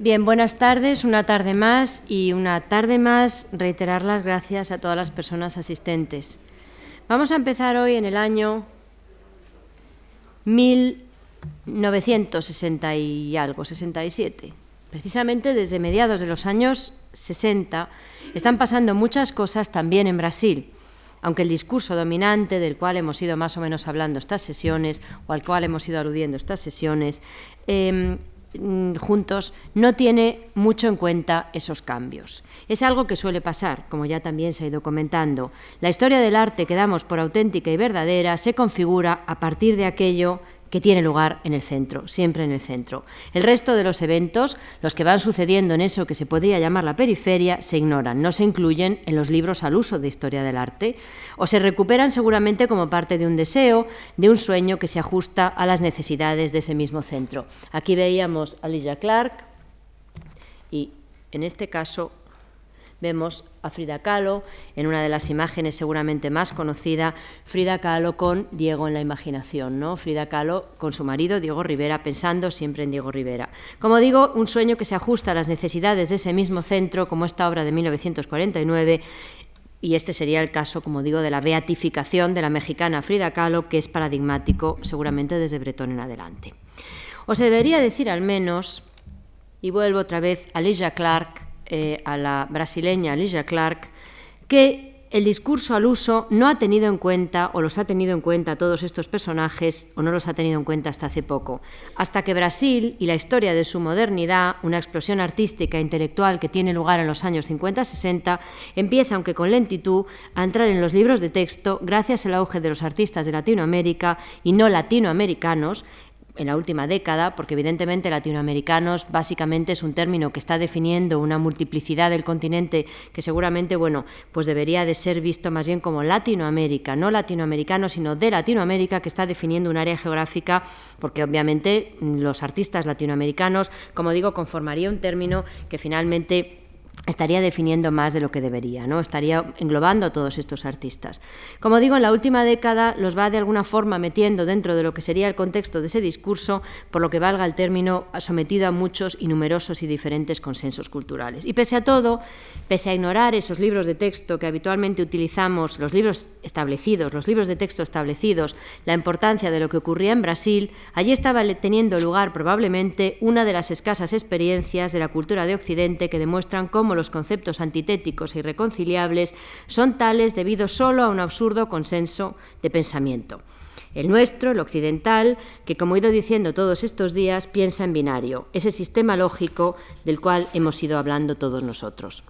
Bien, buenas tardes, una tarde más y una tarde más reiterar las gracias a todas las personas asistentes. Vamos a empezar hoy en el año 1960 y algo, 67. Precisamente desde mediados de los años 60 están pasando muchas cosas también en Brasil, aunque el discurso dominante del cual hemos ido más o menos hablando estas sesiones o al cual hemos ido aludiendo estas sesiones, Mm, juntos no tiene mucho en cuenta esos cambios. Es algo que suele pasar, como ya también se ha ido comentando. La historia del arte que damos por auténtica y verdadera se configura a partir de aquello que tiene lugar en el centro, siempre en el centro. El resto de los eventos, los que van sucediendo en eso que se podría llamar la periferia, se ignoran, no se incluyen en los libros al uso de historia del arte, o se recuperan seguramente como parte de un deseo, de un sueño que se ajusta a las necesidades de ese mismo centro. Aquí veíamos a Lilla Clark y en este caso vemos a Frida Kahlo en una de las imágenes seguramente más conocida, Frida Kahlo con Diego en la imaginación, ¿no? Frida Kahlo con su marido Diego Rivera pensando siempre en Diego Rivera. Como digo, un sueño que se ajusta a las necesidades de ese mismo centro, como esta obra de 1949 y este sería el caso, como digo, de la beatificación de la mexicana Frida Kahlo, que es paradigmático seguramente desde Bretón en adelante. Os debería decir al menos, y vuelvo otra vez a Lisa Clark, eh, a la brasileña Alicia Clark, que el discurso al uso no ha tenido en cuenta, o los ha tenido en cuenta todos estos personajes, o no los ha tenido en cuenta hasta hace poco, hasta que Brasil y la historia de su modernidad, una explosión artística e intelectual que tiene lugar en los años 50-60, empieza, aunque con lentitud, a entrar en los libros de texto gracias al auge de los artistas de Latinoamérica y no latinoamericanos, en la última década, porque evidentemente latinoamericanos básicamente es un término que está definiendo una multiplicidad del continente que seguramente, bueno, pues debería de ser visto más bien como Latinoamérica, no latinoamericano, sino de Latinoamérica, que está definiendo un área geográfica, porque obviamente los artistas latinoamericanos, como digo, conformaría un término que finalmente estaría definiendo más de lo que debería, ¿no? estaría englobando a todos estos artistas. Como digo, en la última década los va de alguna forma metiendo dentro de lo que sería el contexto de ese discurso, por lo que valga el término, sometido a muchos y numerosos y diferentes consensos culturales. Y pese a todo, pese a ignorar esos libros de texto que habitualmente utilizamos, los libros establecidos, los libros de texto establecidos, la importancia de lo que ocurría en Brasil, allí estaba teniendo lugar probablemente una de las escasas experiencias de la cultura de Occidente que demuestran cómo los conceptos antitéticos e irreconciliables son tales debido solo a un absurdo consenso de pensamiento. El nuestro, el occidental, que como he ido diciendo todos estos días, piensa en binario, ese sistema lógico del cual hemos ido hablando todos nosotros.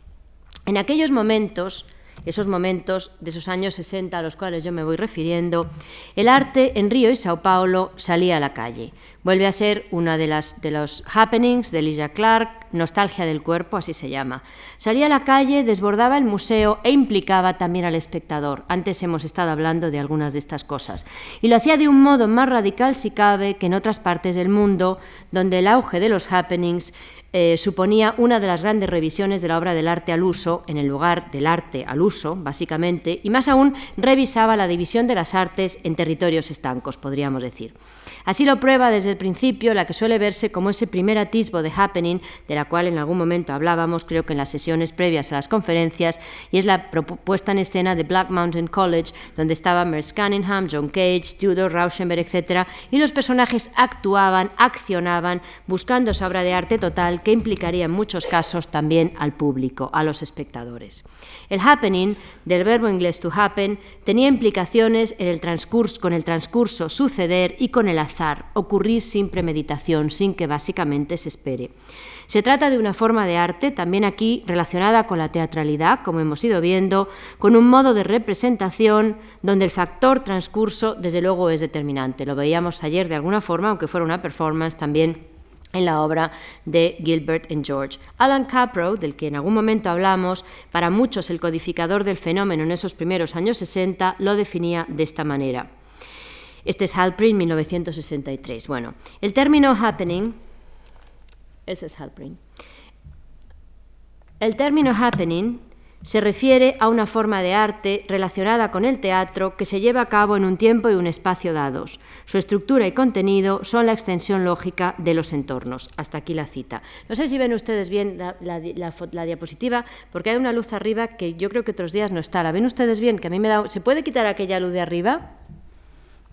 En aquellos momentos, esos momentos de esos años 60 a los cuales yo me voy refiriendo, el arte en Río y Sao Paulo salía a la calle. Vuelve a ser una de, las, de los happenings de Lisa Clark, Nostalgia del cuerpo, así se llama. Salía a la calle, desbordaba el museo e implicaba también al espectador. Antes hemos estado hablando de algunas de estas cosas. Y lo hacía de un modo más radical, si cabe, que en otras partes del mundo, donde el auge de los happenings eh, suponía una de las grandes revisiones de la obra del arte al uso, en el lugar del arte al uso, básicamente, y más aún revisaba la división de las artes en territorios estancos, podríamos decir. Así lo prueba desde el principio la que suele verse como ese primer atisbo de happening, de la cual en algún momento hablábamos, creo que en las sesiones previas a las conferencias, y es la puesta en escena de Black Mountain College, donde estaban Merce Cunningham, John Cage, Tudor, Rauschenberg, etc., y los personajes actuaban, accionaban, buscando esa obra de arte total que implicaría en muchos casos también al público, a los espectadores. El happening, del verbo inglés to happen, tenía implicaciones en el transcurso, con el transcurso suceder y con el azar, ocurrir sin premeditación, sin que básicamente se espere. Se trata de una forma de arte, también aquí relacionada con la teatralidad, como hemos ido viendo, con un modo de representación donde el factor transcurso, desde luego, es determinante. Lo veíamos ayer de alguna forma, aunque fuera una performance también en la obra de Gilbert and George. Alan Caprow, del que en algún momento hablamos, para muchos el codificador del fenómeno en esos primeros años 60, lo definía de esta manera. Este es Halprin, 1963. Bueno, el término happening, ese es Halprin. El término happening se refiere a una forma de arte relacionada con el teatro que se lleva a cabo en un tiempo y un espacio dados. Su estructura y contenido son la extensión lógica de los entornos. Hasta aquí la cita. No sé si ven ustedes bien la, diapositiva, porque hay una luz arriba que yo creo que otros días no está. ¿La ven ustedes bien? Que a mí me da... ¿Se puede quitar aquella luz de arriba?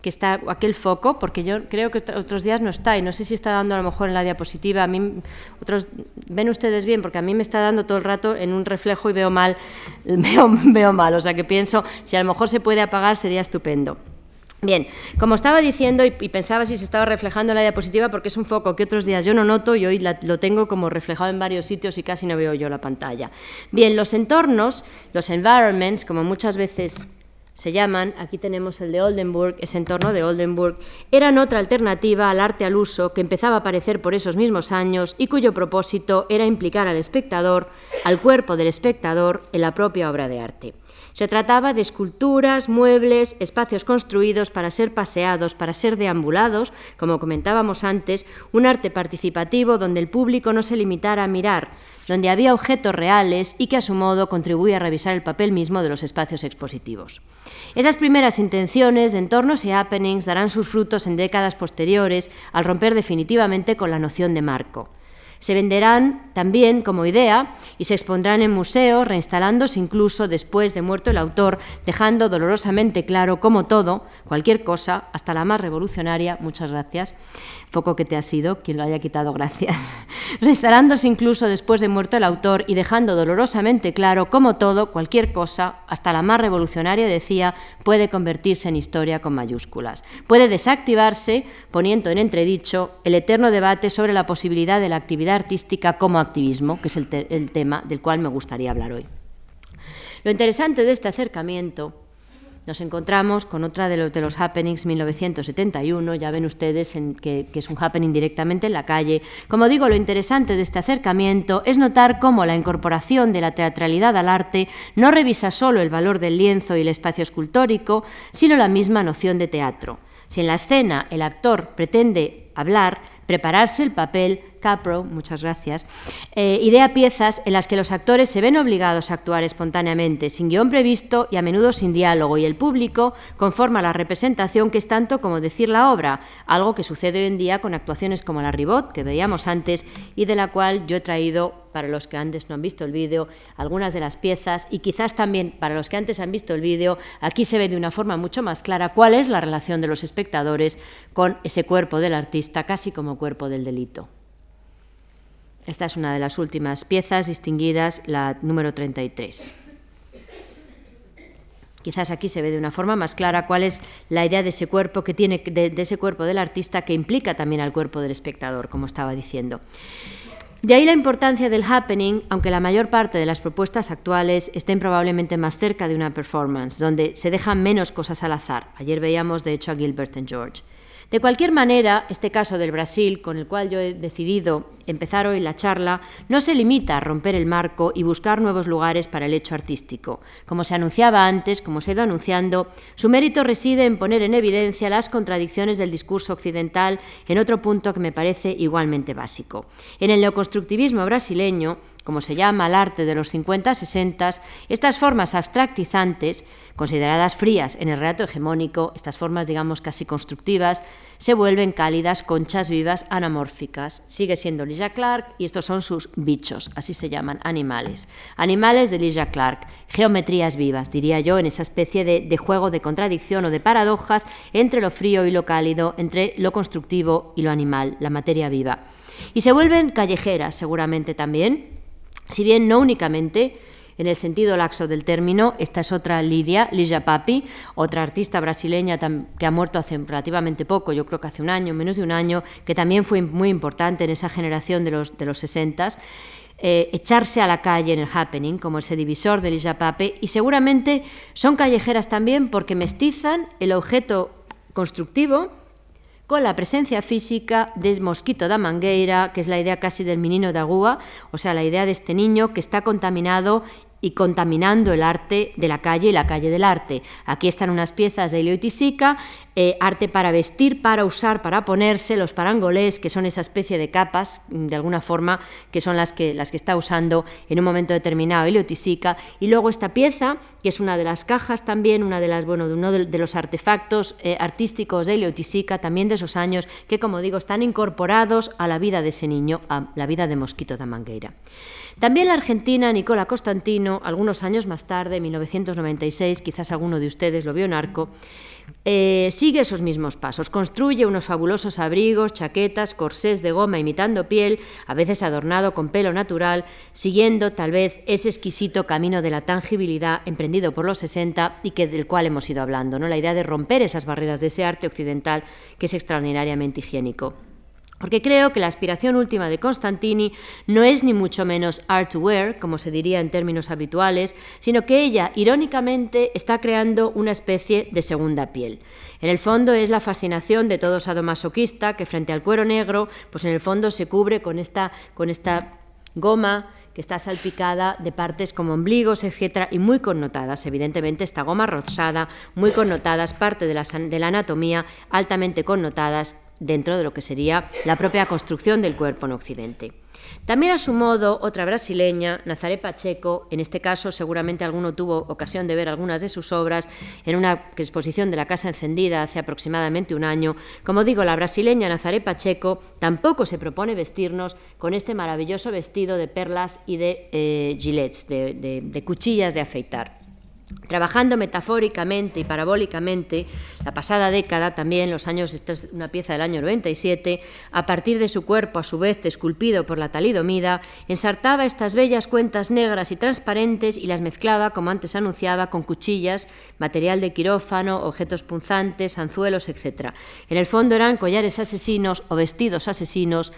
Que está aquel foco, porque yo creo que otros días no está y no sé si está dando a lo mejor en la diapositiva. A mí, otros, ven ustedes bien, porque a mí me está dando todo el rato en un reflejo y veo mal, veo, veo mal. O sea que pienso, si a lo mejor se puede apagar sería estupendo. Bien, como estaba diciendo y, pensaba si se estaba reflejando en la diapositiva porque es un foco que otros días yo no noto y hoy lo tengo como reflejado en varios sitios y casi no veo yo la pantalla. Bien, los entornos, los environments, como muchas veces se llaman, aquí tenemos el de Oldenburg, ese entorno de Oldenburg, eran otra alternativa al arte al uso que empezaba a aparecer por esos mismos años y cuyo propósito era implicar al espectador, al cuerpo del espectador, en la propia obra de arte. Se trataba de esculturas, muebles, espacios construidos para ser paseados, para ser deambulados, como comentábamos antes, un arte participativo donde el público no se limitara a mirar, donde había objetos reales y que a su modo contribuía a revisar el papel mismo de los espacios expositivos. Esas primeras intenciones de entornos y happenings darán sus frutos en décadas posteriores al romper definitivamente con la noción de marco. Se venderán también como idea y se expondrán en museos, reinstalándose incluso después de muerto el autor, dejando dolorosamente claro cómo todo, cualquier cosa, hasta la más revolucionaria, muchas gracias, foco que te ha sido, quien lo haya quitado, gracias, reinstalándose incluso después de muerto el autor y dejando dolorosamente claro cómo todo, cualquier cosa, hasta la más revolucionaria, decía, puede convertirse en historia con mayúsculas. Puede desactivarse, poniendo en entredicho el eterno debate sobre la posibilidad de la actividad artística como activismo, que es el, tema del cual me gustaría hablar hoy. Lo interesante de este acercamiento nos encontramos con otra de los, de los happenings 1971, ya ven ustedes que, que, es un happening directamente en la calle. Como digo, lo interesante de este acercamiento es notar cómo la incorporación de la teatralidad al arte no revisa solo el valor del lienzo y el espacio escultórico, sino la misma noción de teatro. Si en la escena el actor pretende hablar, prepararse el papel, Capro, muchas gracias, eh, idea piezas en las que los actores se ven obligados a actuar espontáneamente, sin guion previsto y a menudo sin diálogo, y el público conforma la representación que es tanto como decir la obra, algo que sucede hoy en día con actuaciones como la Ribot, que veíamos antes, y de la cual yo he traído, para los que antes no han visto el vídeo, algunas de las piezas, y quizás también para los que antes han visto el vídeo, aquí se ve de una forma mucho más clara cuál es la relación de los espectadores con ese cuerpo del artista, casi como cuerpo del delito. Esta es una de las últimas piezas distinguidas, la número 33. Quizás aquí se ve de una forma más clara cuál es la idea de ese cuerpo que tiene de, ese cuerpo del artista que implica también al cuerpo del espectador, como estaba diciendo. De ahí la importancia del happening, aunque la mayor parte de las propuestas actuales estén probablemente más cerca de una performance, donde se dejan menos cosas al azar. Ayer veíamos, de hecho, a Gilbert and George. De cualquier manera, este caso del Brasil, con el cual yo he decidido empezar hoy la charla, no se limita a romper el marco y buscar nuevos lugares para el hecho artístico. Como se anunciaba antes, como se ha ido anunciando, su mérito reside en poner en evidencia las contradicciones del discurso occidental en otro punto que me parece igualmente básico. En el neoconstructivismo brasileño, como se llama el arte de los 50-60, estas formas abstractizantes, consideradas frías en el relato hegemónico, estas formas, digamos, casi constructivas, se vuelven cálidas, conchas vivas, anamórficas. Sigue siendo Lisa Clark y estos son sus bichos, así se llaman, animales. Animales de Lisa Clark, geometrías vivas, diría yo, en esa especie de, de juego de contradicción o de paradojas entre lo frío y lo cálido, entre lo constructivo y lo animal, la materia viva. Y se vuelven callejeras, seguramente también, si bien no únicamente en el sentido laxo del término, esta es otra Lidia, Lidia Papi, otra artista brasileña que ha muerto hace relativamente poco, yo creo que hace un año, menos de un año, que también fue muy importante en esa generación de los, de los 60 eh, echarse a la calle en el happening, como ese divisor de Lidia Pape, y seguramente son callejeras también porque mestizan el objeto constructivo con la presencia física de Mosquito da Mangueira, que es la idea casi del menino de Agua, o sea, la idea de este niño que está contaminado y contaminando el arte de la calle y la calle del arte. Aquí están unas piezas de Elio Tisica, eh, arte para vestir, para usar, para ponerse, los parangolés, que son esa especie de capas, de alguna forma, que son las que, las que está usando en un momento determinado Elio Tisica, y luego esta pieza, que es una de las cajas también, una de las, bueno, de uno de, los artefactos eh, artísticos de Elio Tisica, también de esos años, que como digo, están incorporados a la vida de ese niño, a la vida de Mosquito da Mangueira. También la argentina Nicola Constantino, algunos años más tarde, en 1996, quizás alguno de ustedes lo vio en Arco, eh, sigue esos mismos pasos. Construye unos fabulosos abrigos, chaquetas, corsés de goma imitando piel, a veces adornado con pelo natural, siguiendo tal vez ese exquisito camino de la tangibilidad emprendido por los 60 y que, del cual hemos ido hablando, ¿no? la idea de romper esas barreras de ese arte occidental que es extraordinariamente higiénico. Porque creo que la aspiración última de Constantini no es ni mucho menos art to wear, como se diría en términos habituales, sino que ella, irónicamente, está creando una especie de segunda piel. En el fondo es la fascinación de todo sadomasoquista que frente al cuero negro, pues en el fondo se cubre con esta, con esta goma que está salpicada de partes como ombligos, etcétera, y muy connotadas, evidentemente, esta goma rosada, muy connotadas, parte de la, de la anatomía, altamente connotadas dentro de lo que sería la propia construcción del cuerpo en Occidente. También a su modo, otra brasileña, Nazaré Pacheco, en este caso seguramente alguno tuvo ocasión de ver algunas de sus obras en una exposición de la Casa Encendida hace aproximadamente un año. Como digo, la brasileña Nazaré Pacheco tampoco se propone vestirnos con este maravilloso vestido de perlas y de eh, gilets, de cuchillas de afeitar. Trabajando metafóricamente y parabólicamente, la pasada década también, los años, esta es una pieza del año 97, a partir de su cuerpo, a su vez esculpido por la talidomida, ensartaba estas bellas cuentas negras y transparentes y las mezclaba, como antes anunciaba, con cuchillas, material de quirófano, objetos punzantes, anzuelos, etc. En el fondo eran collares asesinos o vestidos asesinos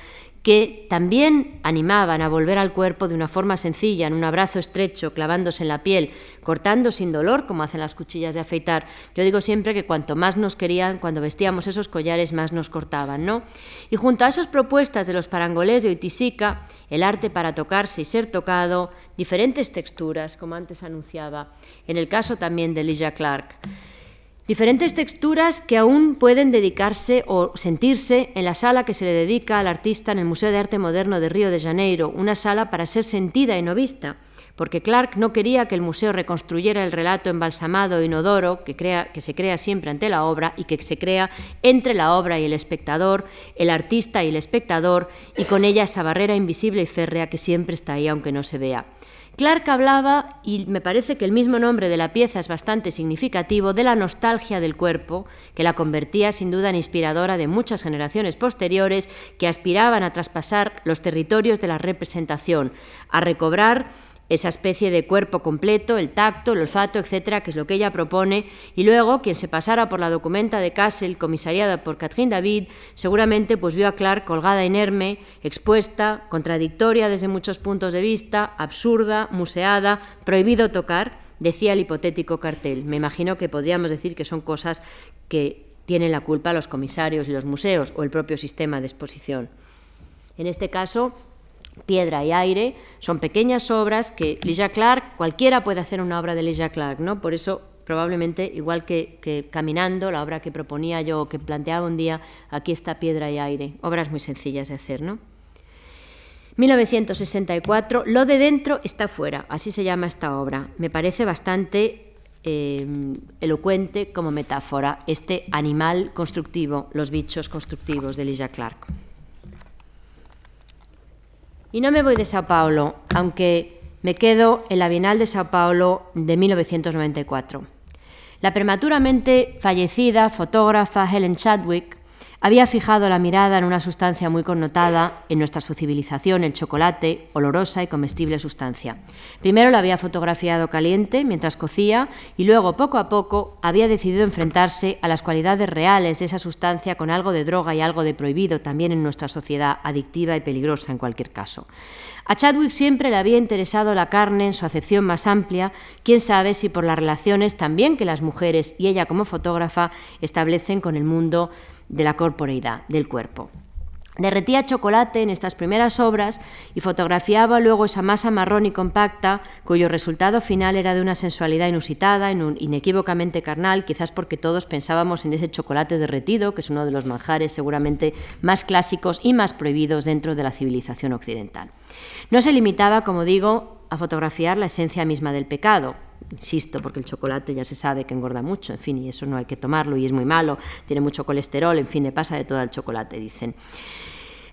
que también animaban a volver al cuerpo de una forma sencilla, en un abrazo estrecho, clavándose en la piel, cortando sin dolor, como hacen las cuchillas de afeitar. Yo digo siempre que cuanto más nos querían, cuando vestíamos esos collares, más nos cortaban, ¿no? Y junto a esas propuestas de los parangolés de Oitisica, el arte para tocarse y ser tocado, diferentes texturas, como antes anunciaba, en el caso también de Ligia Clark. Diferentes texturas que aún pueden dedicarse o sentirse en la sala que se le dedica al artista en el Museo de Arte Moderno de Río de Janeiro, una sala para ser sentida y no vista, porque Clark no quería que el museo reconstruyera el relato embalsamado inodoro que, que se crea siempre ante la obra y que se crea entre la obra y el espectador, el artista y el espectador, y con ella esa barrera invisible y férrea que siempre está ahí aunque no se vea. Clark hablaba, y me parece que el mismo nombre de la pieza es bastante significativo, de la nostalgia del cuerpo, que la convertía sin duda en inspiradora de muchas generaciones posteriores que aspiraban a traspasar los territorios de la representación, a recobrar esa especie de cuerpo completo, el tacto, el olfato, etcétera, que es lo que ella propone, y luego quien se pasara por la documenta de Kassel, comisariada por Catherine David, seguramente pues vio a Clark colgada inerme, expuesta, contradictoria desde muchos puntos de vista, absurda, museada, prohibido tocar, decía el hipotético cartel. Me imagino que podríamos decir que son cosas que tienen la culpa los comisarios y los museos o el propio sistema de exposición. En este caso, Piedra y aire son pequeñas obras que Lisa Clark, cualquiera puede hacer una obra de Lisa Clark, ¿no? Por eso probablemente, igual que, Caminando, la obra que proponía yo, que planteaba un día, aquí está Piedra y aire, obras muy sencillas de hacer, ¿no? 1964, Lo de dentro está fuera, así se llama esta obra. Me parece bastante eh, elocuente como metáfora este animal constructivo, los bichos constructivos de Lisa Clark. Y no me voy de Sao Paulo, aunque me quedo en la Bienal de Sao Paulo de 1994. La prematuramente fallecida fotógrafa Helen Chadwick había fijado la mirada en una sustancia muy connotada en nuestra civilización, el chocolate, olorosa y comestible sustancia. Primero la había fotografiado caliente mientras cocía y luego, poco a poco, había decidido enfrentarse a las cualidades reales de esa sustancia con algo de droga y algo de prohibido también en nuestra sociedad, adictiva y peligrosa en cualquier caso. A Chadwick siempre le había interesado la carne en su acepción más amplia, quién sabe si por las relaciones también que las mujeres y ella como fotógrafa establecen con el mundo de la corporeidad, del cuerpo. Derretía chocolate en estas primeras obras y fotografiaba luego esa masa marrón y compacta, cuyo resultado final era de una sensualidad inusitada, inequívocamente carnal, quizás porque todos pensábamos en ese chocolate derretido, que es uno de los manjares seguramente más clásicos y más prohibidos dentro de la civilización occidental. No se limitaba, como digo, a fotografiar la esencia misma del pecado, insisto, porque el chocolate ya se sabe que engorda mucho, en fin, y eso no hay que tomarlo y es muy malo, tiene mucho colesterol, en fin, le pasa de todo al chocolate, dicen.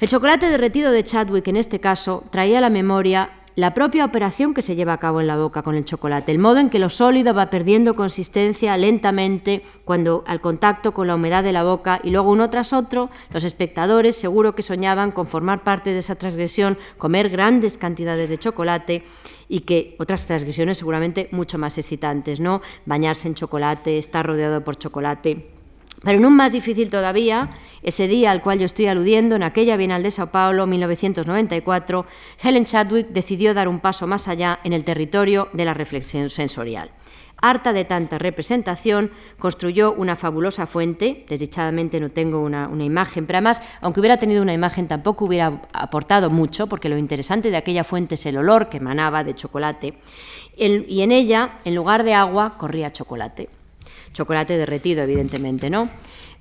El chocolate derretido de Chadwick, en este caso, traía a la memoria la propia operación que se lleva a cabo en la boca con el chocolate, el modo en que lo sólido va perdiendo consistencia lentamente cuando al contacto con la humedad de la boca y luego uno tras otro, los espectadores seguro que soñaban con formar parte de esa transgresión, comer grandes cantidades de chocolate y que otras transgresiones seguramente mucho más excitantes, ¿no? Bañarse en chocolate, estar rodeado por chocolate. Pero en un más difícil todavía, ese día al cual yo estoy aludiendo, en aquella Bienal de Sao Paulo, 1994, Helen Chadwick decidió dar un paso más allá en el territorio de la reflexión sensorial. Harta de tanta representación, construyó una fabulosa fuente, desdichadamente no tengo una, imagen, pero además, aunque hubiera tenido una imagen, tampoco hubiera aportado mucho, porque lo interesante de aquella fuente es el olor que emanaba de chocolate, y en ella, en lugar de agua, corría chocolate chocolate derretido, evidentemente, ¿no?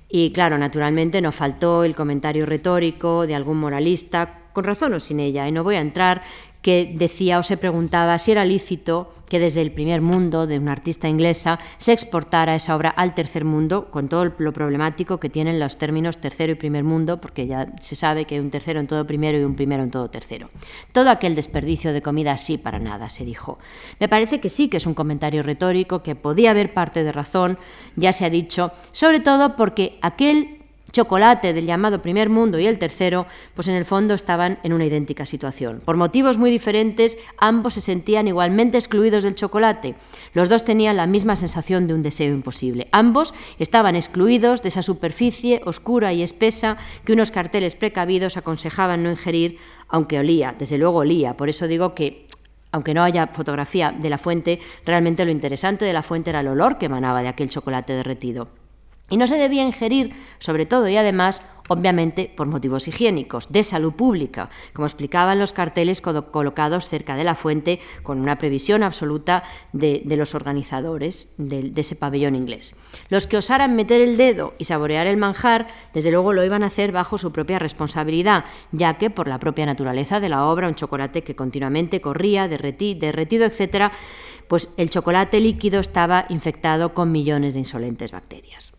Y claro, naturalmente nos faltó el comentario retórico de algún moralista, con razón o sin ella, y no voy a entrar que decía o se preguntaba si era lícito que desde el primer mundo de una artista inglesa se exportara esa obra al tercer mundo, con todo lo problemático que tienen los términos tercero y primer mundo, porque ya se sabe que hay un tercero en todo primero y un primero en todo tercero. Todo aquel desperdicio de comida así para nada, se dijo. Me parece que sí que es un comentario retórico, que podía haber parte de razón, ya se ha dicho, sobre todo porque aquel chocolate del llamado primer mundo y el tercero, pues en el fondo estaban en una idéntica situación. Por motivos muy diferentes, ambos se sentían igualmente excluidos del chocolate. Los dos tenían la misma sensación de un deseo imposible. Ambos estaban excluidos de esa superficie oscura y espesa que unos carteles precavidos aconsejaban no ingerir, aunque olía, desde luego olía. Por eso digo que aunque no haya fotografía de la fuente, realmente lo interesante de la fuente era el olor que emanaba de aquel chocolate derretido. Y no se debía ingerir, sobre todo y además, obviamente, por motivos higiénicos, de salud pública, como explicaban los carteles colocados cerca de la fuente, con una previsión absoluta de, los organizadores de, ese pabellón inglés. Los que osaran meter el dedo y saborear el manjar, desde luego lo iban a hacer bajo su propia responsabilidad, ya que por la propia naturaleza de la obra, un chocolate que continuamente corría, derretido, etc., pues el chocolate líquido estaba infectado con millones de insolentes bacterias.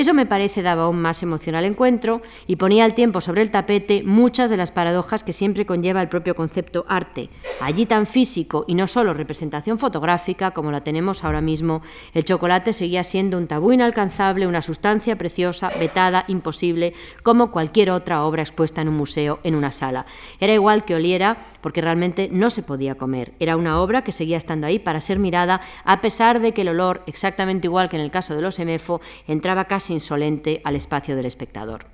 Eso me parece daba aún más emoción al encuentro y ponía al tiempo sobre el tapete muchas de las paradojas que siempre conlleva el propio concepto arte. Allí tan físico y no solo representación fotográfica como la tenemos ahora mismo, el chocolate seguía siendo un tabú inalcanzable, una sustancia preciosa, vetada, imposible, como cualquier otra obra expuesta en un museo, en una sala. Era igual que oliera porque realmente no se podía comer. Era una obra que seguía estando ahí para ser mirada a pesar de que el olor, exactamente igual que en el caso de los emefo, entraba casi insolente al espacio del espectador.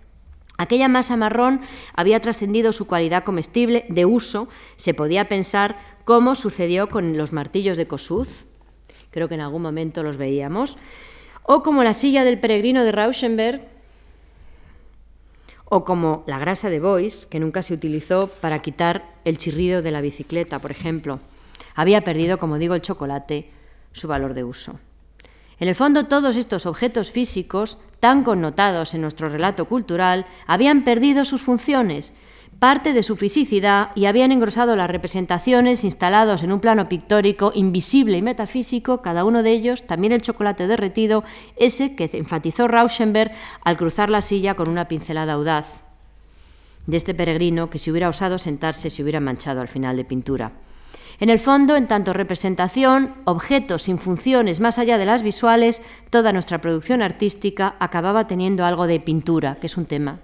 Aquella masa marrón había trascendido su cualidad comestible de uso, se podía pensar cómo sucedió con los martillos de Kossuth, creo que en algún momento los veíamos, o como la silla del peregrino de Rauschenberg, o como la grasa de Bois, que nunca se utilizó para quitar el chirrido de la bicicleta, por ejemplo. Había perdido, como digo, el chocolate, su valor de uso. En el fondo, todos estos objetos físicos, tan connotados en nuestro relato cultural, habían perdido sus funciones, parte de su fisicidad y habían engrosado las representaciones instalados en un plano pictórico invisible y metafísico, cada uno de ellos, también el chocolate derretido, ese que enfatizó Rauschenberg al cruzar la silla con una pincelada audaz de este peregrino que si hubiera osado sentarse se hubiera manchado al final de pintura. En el fondo, en tanto representación, objetos sin funciones más allá de las visuales, toda nuestra producción artística acababa teniendo algo de pintura, que es un tema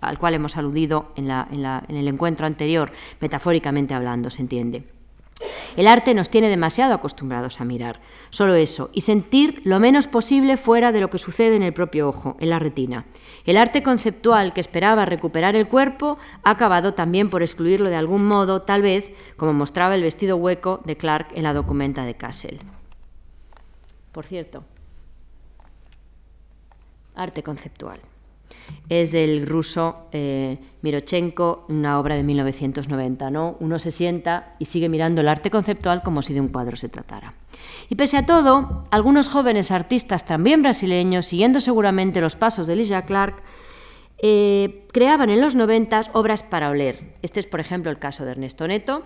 al, cual hemos aludido en el encuentro anterior, metafóricamente hablando, se entiende. El arte nos tiene demasiado acostumbrados a mirar, solo eso, y sentir lo menos posible fuera de lo que sucede en el propio ojo, en la retina. El arte conceptual que esperaba recuperar el cuerpo ha acabado también por excluirlo de algún modo, tal vez como mostraba el vestido hueco de Clark en la documenta de Castle. Por cierto, arte conceptual. Es del ruso eh, Mirochenko, una obra de 1990. ¿no? Uno se sienta y sigue mirando el arte conceptual como si de un cuadro se tratara. Y pese a todo, algunos jóvenes artistas también brasileños, siguiendo seguramente los pasos de Ligia Clark, eh, creaban en los 90 obras para oler. Este es, por ejemplo, el caso de Ernesto Neto,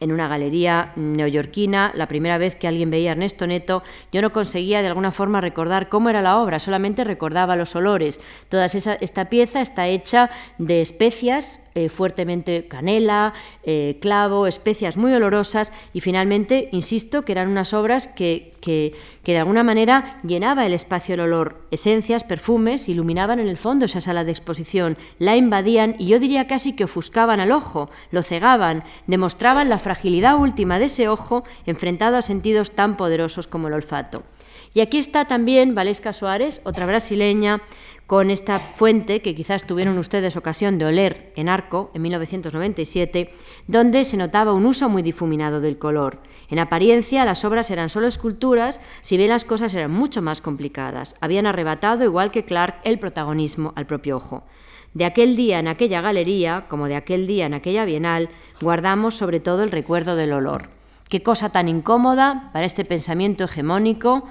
en una galería neoyorquina, la primera vez que alguien veía a Ernesto Neto, yo no conseguía de alguna forma recordar cómo era la obra, solamente recordaba los olores. Toda esta pieza está hecha de especias, eh, fuertemente canela, eh, clavo, especias muy olorosas y finalmente, insisto, que eran unas obras que, que, que, de alguna manera llenaba el espacio el olor, esencias, perfumes, iluminaban en el fondo esa sala de exposición, la invadían y yo diría casi que ofuscaban al ojo, lo cegaban, demostraban la fragilidad última de ese ojo enfrentado a sentidos tan poderosos como el olfato. Y aquí está también Valesca Soares, otra brasileña, con esta fuente que quizás tuvieron ustedes ocasión de oler en Arco en 1997, donde se notaba un uso muy difuminado del color. En apariencia las obras eran solo esculturas, si bien las cosas eran mucho más complicadas. Habían arrebatado, igual que Clark, el protagonismo al propio ojo. De aquel día en aquella galería, como de aquel día en aquella bienal, guardamos sobre todo el recuerdo del olor. Qué cosa tan incómoda para este pensamiento hegemónico,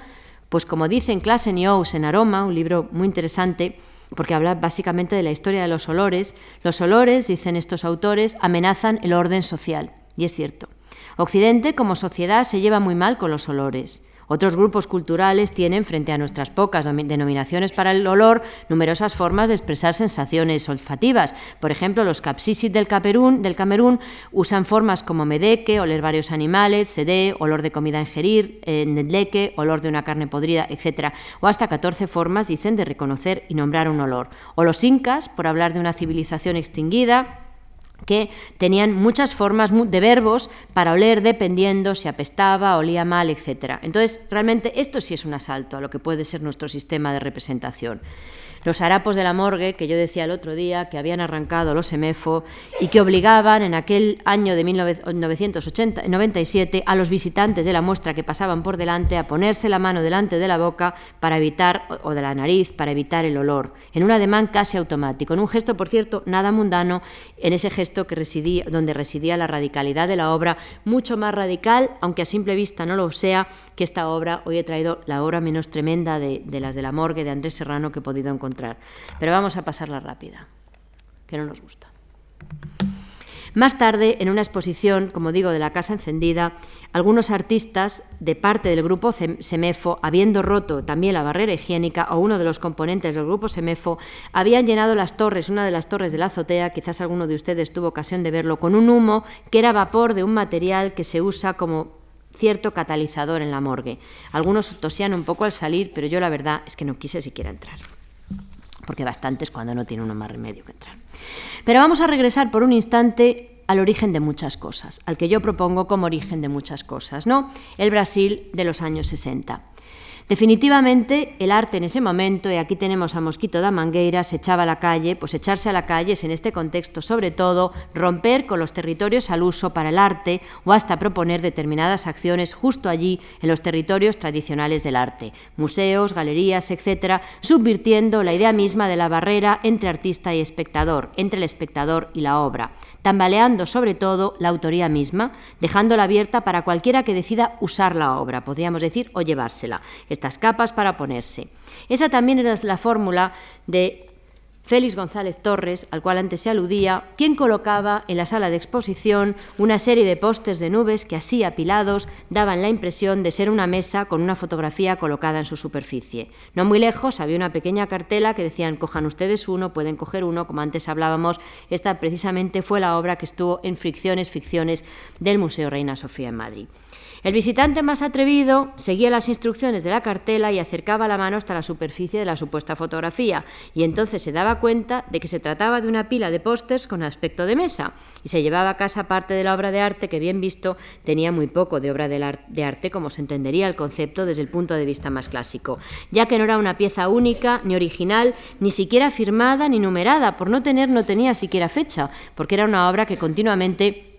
pues como dice en Clase News en Aroma, un libro muy interesante, porque habla básicamente de la historia de los olores, los olores, dicen estos autores, amenazan el orden social. Y es cierto. Occidente como sociedad se lleva muy mal con los olores. Otros grupos culturales tienen, frente a nuestras pocas denominaciones para el olor, numerosas formas de expresar sensaciones olfativas. Por ejemplo, los capsisis del Camerún, usan formas como medeque, oler varios animales, cedé, olor de comida a ingerir, eh, nedleque, olor de una carne podrida, etc. O hasta 14 formas, dicen, de reconocer y nombrar un olor. O los incas, por hablar de una civilización extinguida, que tenían muchas formas de verbos para oler dependiendo si apestaba, olía mal, etc. Entonces, realmente esto sí es un asalto a lo que puede ser nuestro sistema de representación los harapos de la morgue, que yo decía el otro día, que habían arrancado los EMEFO y que obligaban en aquel año de 1997 a los visitantes de la muestra que pasaban por delante a ponerse la mano delante de la boca para evitar, o de la nariz, para evitar el olor, en un ademán casi automático, en un gesto, por cierto, nada mundano, en ese gesto que residía, donde residía la radicalidad de la obra, mucho más radical, aunque a simple vista no lo sea, que esta obra, hoy he traído la obra menos tremenda de, de las de la morgue de Andrés Serrano que he podido encontrar pero vamos a pasarla rápida, que no nos gusta. Más tarde, en una exposición, como digo, de la Casa Encendida, algunos artistas de parte del grupo Semefo, habiendo roto también la barrera higiénica, o uno de los componentes del grupo Semefo, habían llenado las torres, una de las torres de la azotea, quizás alguno de ustedes tuvo ocasión de verlo, con un humo que era vapor de un material que se usa como cierto catalizador en la morgue. Algunos tosían un poco al salir, pero yo la verdad es que no quise siquiera entrar porque bastante es cuando no tiene uno más remedio que entrar. Pero vamos a regresar por un instante al origen de muchas cosas, al que yo propongo como origen de muchas cosas, ¿no? El Brasil de los años 60. Definitivamente el arte en ese momento, y aquí tenemos a Mosquito da Mangueira, se echaba a la calle, pues echarse a la calle es en este contexto sobre todo romper con los territorios al uso para el arte o hasta proponer determinadas acciones justo allí en los territorios tradicionales del arte, museos, galerías, etcétera, subvirtiendo la idea misma de la barrera entre artista y espectador, entre el espectador y la obra tambaleando sobre todo la autoría misma, dejándola abierta para cualquiera que decida usar la obra, podríamos decir, o llevársela, estas capas para ponerse. Esa también era la fórmula de Félix González Torres, al cual antes se aludía, quien colocaba en la sala de exposición una serie de postes de nubes que así apilados daban la impresión de ser una mesa con una fotografía colocada en su superficie. No muy lejos había una pequeña cartela que decían cojan ustedes uno, pueden coger uno, como antes hablábamos, esta precisamente fue la obra que estuvo en Fricciones, Ficciones del Museo Reina Sofía en Madrid. El visitante más atrevido seguía las instrucciones de la cartela y acercaba la mano hasta la superficie de la supuesta fotografía, y entonces se daba cuenta de que se trataba de una pila de pósters con aspecto de mesa, y se llevaba a casa parte de la obra de arte que, bien visto, tenía muy poco de obra de arte como se entendería el concepto desde el punto de vista más clásico, ya que no era una pieza única, ni original, ni siquiera firmada ni numerada, por no tener no tenía siquiera fecha, porque era una obra que continuamente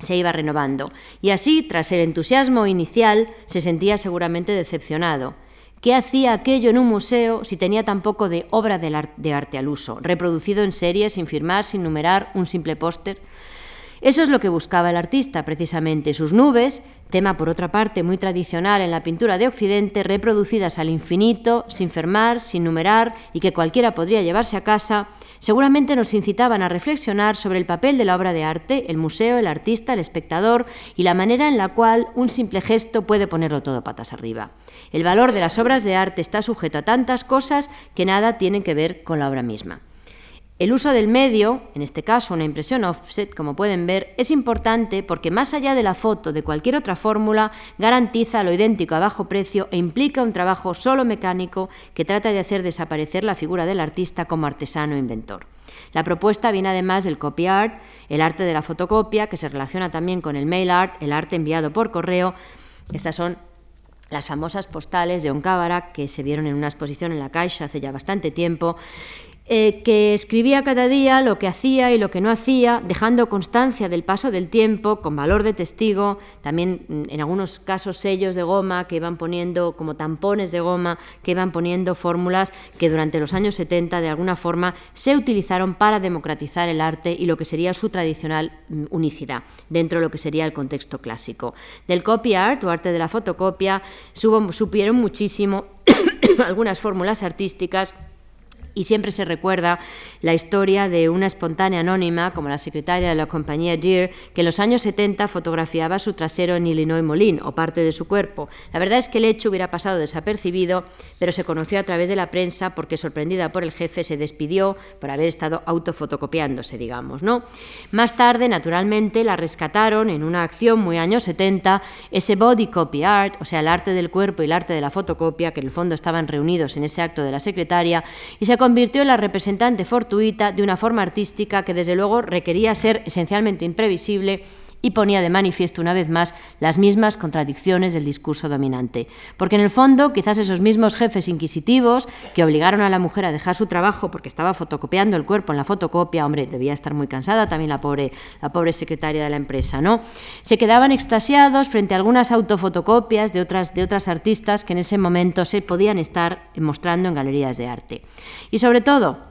se iba renovando. Y así, tras el entusiasmo inicial, se sentía seguramente decepcionado. ¿Qué hacía aquello en un museo si tenía tan poco de obra de arte al uso, reproducido en serie, sin firmar, sin numerar, un simple póster? Eso es lo que buscaba el artista, precisamente, sus nubes, tema por otra parte muy tradicional en la pintura de Occidente, reproducidas al infinito, sin fermar, sin numerar y que cualquiera podría llevarse a casa, seguramente nos incitaban a reflexionar sobre el papel de la obra de arte, el museo, el artista, el espectador y la manera en la cual un simple gesto puede ponerlo todo patas arriba. El valor de las obras de arte está sujeto a tantas cosas que nada tienen que ver con la obra misma. El uso del medio, en este caso una impresión offset, como pueden ver, es importante porque más allá de la foto de cualquier otra fórmula, garantiza lo idéntico a bajo precio e implica un trabajo solo mecánico que trata de hacer desaparecer la figura del artista como artesano inventor. La propuesta viene además del copy art, el arte de la fotocopia, que se relaciona también con el mail art, el arte enviado por correo. Estas son las famosas postales de Oncábara que se vieron en una exposición en la Caixa hace ya bastante tiempo eh, que escribía cada día lo que hacía y lo que no hacía, dejando constancia del paso del tiempo, con valor de testigo, también mm, en algunos casos sellos de goma que iban poniendo, como tampones de goma, que iban poniendo fórmulas que durante los años 70 de alguna forma se utilizaron para democratizar el arte y lo que sería su tradicional mm, unicidad dentro de lo que sería el contexto clásico. Del copy art o arte de la fotocopia supieron muchísimo algunas fórmulas artísticas y siempre se recuerda la historia de una espontánea anónima, como la secretaria de la compañía Deere, que en los años 70 fotografiaba su trasero en Illinois Moline, o parte de su cuerpo. La verdad es que el hecho hubiera pasado desapercibido, pero se conoció a través de la prensa porque, sorprendida por el jefe, se despidió por haber estado autofotocopiándose, digamos. ¿no? Más tarde, naturalmente, la rescataron en una acción muy años 70, ese body copy art, o sea, el arte del cuerpo y el arte de la fotocopia, que en el fondo estaban reunidos en ese acto de la secretaria, y se convirtió en la representante fortuita de una forma artística que desde luego requería ser esencialmente imprevisible y ponía de manifiesto una vez más las mismas contradicciones del discurso dominante. Porque en el fondo, quizás esos mismos jefes inquisitivos que obligaron a la mujer a dejar su trabajo porque estaba fotocopiando el cuerpo en la fotocopia, hombre, debía estar muy cansada también la pobre, la pobre secretaria de la empresa, ¿no? Se quedaban extasiados frente a algunas autofotocopias de otras, de otras artistas que en ese momento se podían estar mostrando en galerías de arte. Y sobre todo,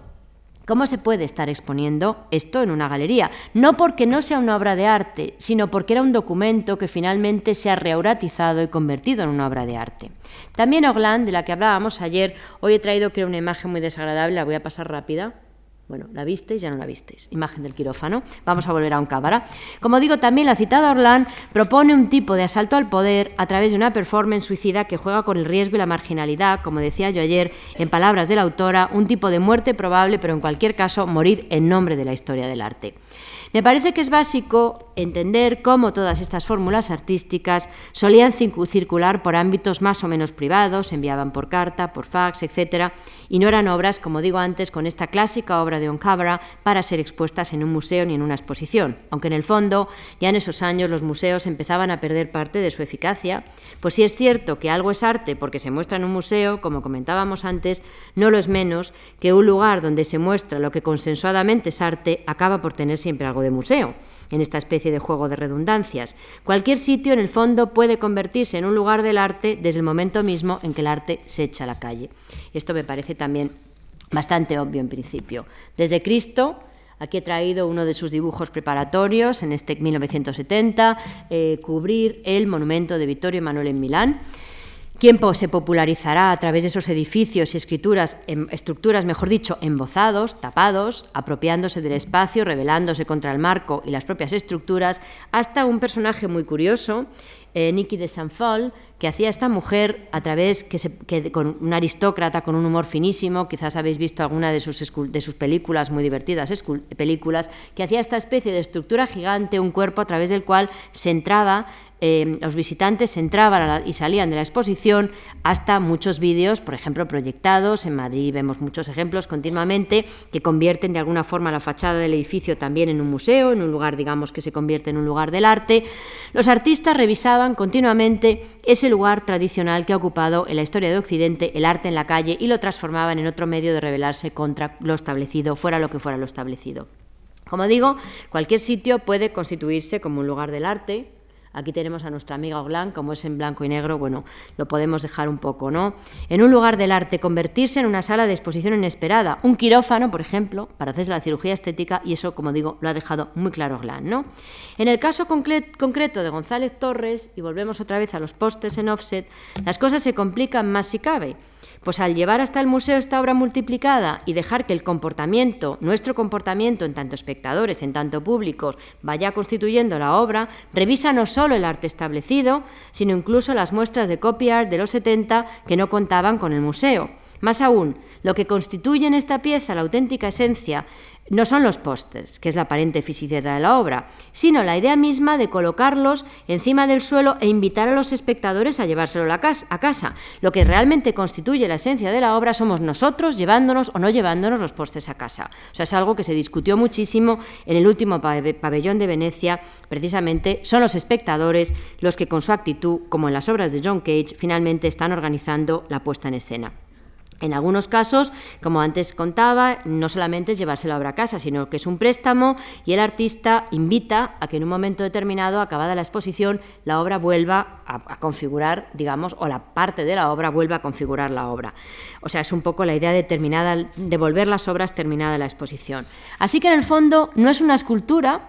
¿Cómo se puede estar exponiendo esto en una galería? No porque no sea una obra de arte, sino porque era un documento que finalmente se ha reauratizado y convertido en una obra de arte. También Ogland, de la que hablábamos ayer, hoy he traído creo una imagen muy desagradable, la voy a pasar rápida. Bueno, la visteis, ya no la visteis. Imagen del quirófano. Vamos a volver a un cámara. Como digo, también la citada Orlán propone un tipo de asalto al poder a través de una performance suicida que juega con el riesgo y la marginalidad, como decía yo ayer, en palabras de la autora, un tipo de muerte probable, pero en cualquier caso morir en nombre de la historia del arte. Me parece que es básico entender cómo todas estas fórmulas artísticas solían circular por ámbitos más o menos privados, enviaban por carta, por fax, etc., y no eran obras, como digo antes, con esta clásica obra de Oncabra para ser expuestas en un museo ni en una exposición, aunque en el fondo ya en esos años los museos empezaban a perder parte de su eficacia, pues si es cierto que algo es arte porque se muestra en un museo, como comentábamos antes, no lo es menos que un lugar donde se muestra lo que consensuadamente es arte acaba por tener siempre algo de museo en esta especie de juego de redundancias. Cualquier sitio, en el fondo, puede convertirse en un lugar del arte desde el momento mismo en que el arte se echa a la calle. Esto me parece también bastante obvio en principio. Desde Cristo, Aquí he traído uno de sus dibujos preparatorios en este 1970, eh, cubrir el monumento de Vittorio Emanuele en Milán. ¿Quién se popularizará a través de esos edificios y escrituras, em, estructuras, mejor dicho, embozados, tapados, apropiándose del espacio, rebelándose contra el marco y las propias estructuras, hasta un personaje muy curioso, eh, Nicky de Saint-Paul, que hacía esta mujer a través, que, con un aristócrata con un humor finísimo, quizás habéis visto alguna de sus, de sus películas, muy divertidas películas, que hacía esta especie de estructura gigante, un cuerpo a través del cual se entraba eh, los visitantes entraban y salían de la exposición hasta muchos vídeos, por ejemplo, proyectados. En Madrid vemos muchos ejemplos continuamente que convierten de alguna forma la fachada del edificio también en un museo, en un lugar, digamos, que se convierte en un lugar del arte. Los artistas revisaban continuamente ese lugar tradicional que ha ocupado en la historia de Occidente el arte en la calle y lo transformaban en otro medio de rebelarse contra lo establecido, fuera lo que fuera lo establecido. Como digo, cualquier sitio puede constituirse como un lugar del arte, Aquí tenemos a nuestra amiga Oglan, como es en blanco y negro, bueno, lo podemos dejar un poco, ¿no? En un lugar del arte, convertirse en una sala de exposición inesperada, un quirófano, por ejemplo, para hacerse la cirugía estética, y eso, como digo, lo ha dejado muy claro Oglan, ¿no? En el caso concreto de González Torres, y volvemos otra vez a los postes en offset, las cosas se complican más si cabe. Pues al llevar hasta el museo esta obra multiplicada y dejar que el comportamiento, nuestro comportamiento en tanto espectadores, en tanto públicos, vaya constituyendo la obra, revisa no solo el arte establecido, sino incluso las muestras de copy art de los 70 que no contaban con el museo. Más aún, lo que constituye en esta pieza la auténtica esencia no son los pósters, que es la aparente fisicidad de la obra, sino la idea misma de colocarlos encima del suelo e invitar a los espectadores a llevárselo a casa. Lo que realmente constituye la esencia de la obra somos nosotros llevándonos o no llevándonos los pósters a casa. O sea, es algo que se discutió muchísimo en el último pabellón de Venecia. Precisamente son los espectadores los que con su actitud, como en las obras de John Cage, finalmente están organizando la puesta en escena. En algunos casos, como antes contaba, no solamente es llevarse la obra a casa, sino que es un préstamo y el artista invita a que en un momento determinado, acabada la exposición, la obra vuelva a, configurar, digamos, o la parte de la obra vuelva a configurar la obra. O sea, es un poco la idea de volver las obras terminada la exposición. Así que en el fondo no es una escultura,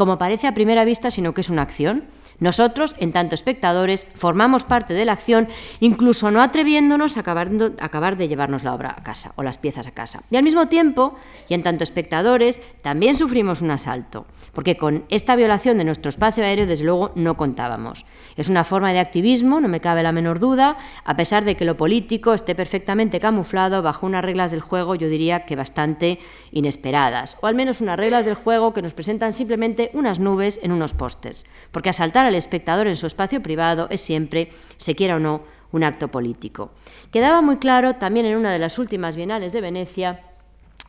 como parece a primera vista, sino que es una acción. Nosotros, en tanto espectadores, formamos parte de la acción, incluso no atreviéndonos a acabar, de llevarnos la obra a casa o las piezas a casa. Y al mismo tiempo, y en tanto espectadores, también sufrimos un asalto, porque con esta violación de nuestro espacio aéreo, desde luego, no contábamos. Es una forma de activismo, no me cabe la menor duda, a pesar de que lo político esté perfectamente camuflado bajo unas reglas del juego, yo diría que bastante inesperadas, o al menos unas reglas del juego que nos presentan simplemente unas nubes en unos pósters, porque asaltar al espectador en su espacio privado es siempre, se quiera o no, un acto político. Quedaba muy claro también en una de las últimas bienales de Venecia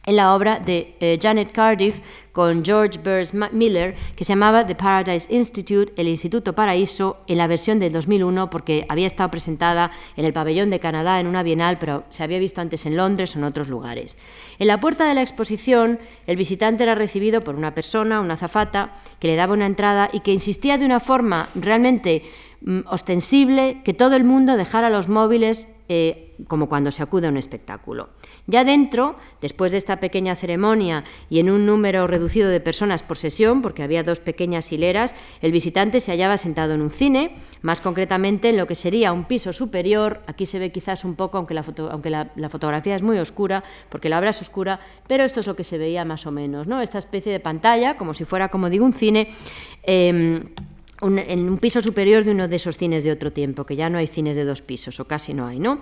en la obra de eh, Janet Cardiff con George Burns Miller, que se llamaba The Paradise Institute, el Instituto Paraíso, en la versión del 2001, porque había estado presentada en el pabellón de Canadá en una bienal, pero se había visto antes en Londres o en otros lugares. En la puerta de la exposición, el visitante era recibido por una persona, una azafata, que le daba una entrada y que insistía de una forma realmente mm, ostensible que todo el mundo dejara los móviles eh, como cuando se acude a un espectáculo. Ya dentro, después de esta pequeña ceremonia y en un número reducido de personas por sesión, porque había dos pequeñas hileras, el visitante se hallaba sentado en un cine, más concretamente en lo que sería un piso superior. Aquí se ve quizás un poco, aunque la, fotografía es muy oscura, porque la obra es oscura, pero esto es lo que se veía más o menos, ¿no? Esta especie de pantalla, como si fuera, como digo, un cine. En un piso superior de uno de esos cines de otro tiempo, que ya no hay cines de dos pisos, o casi no hay, ¿no?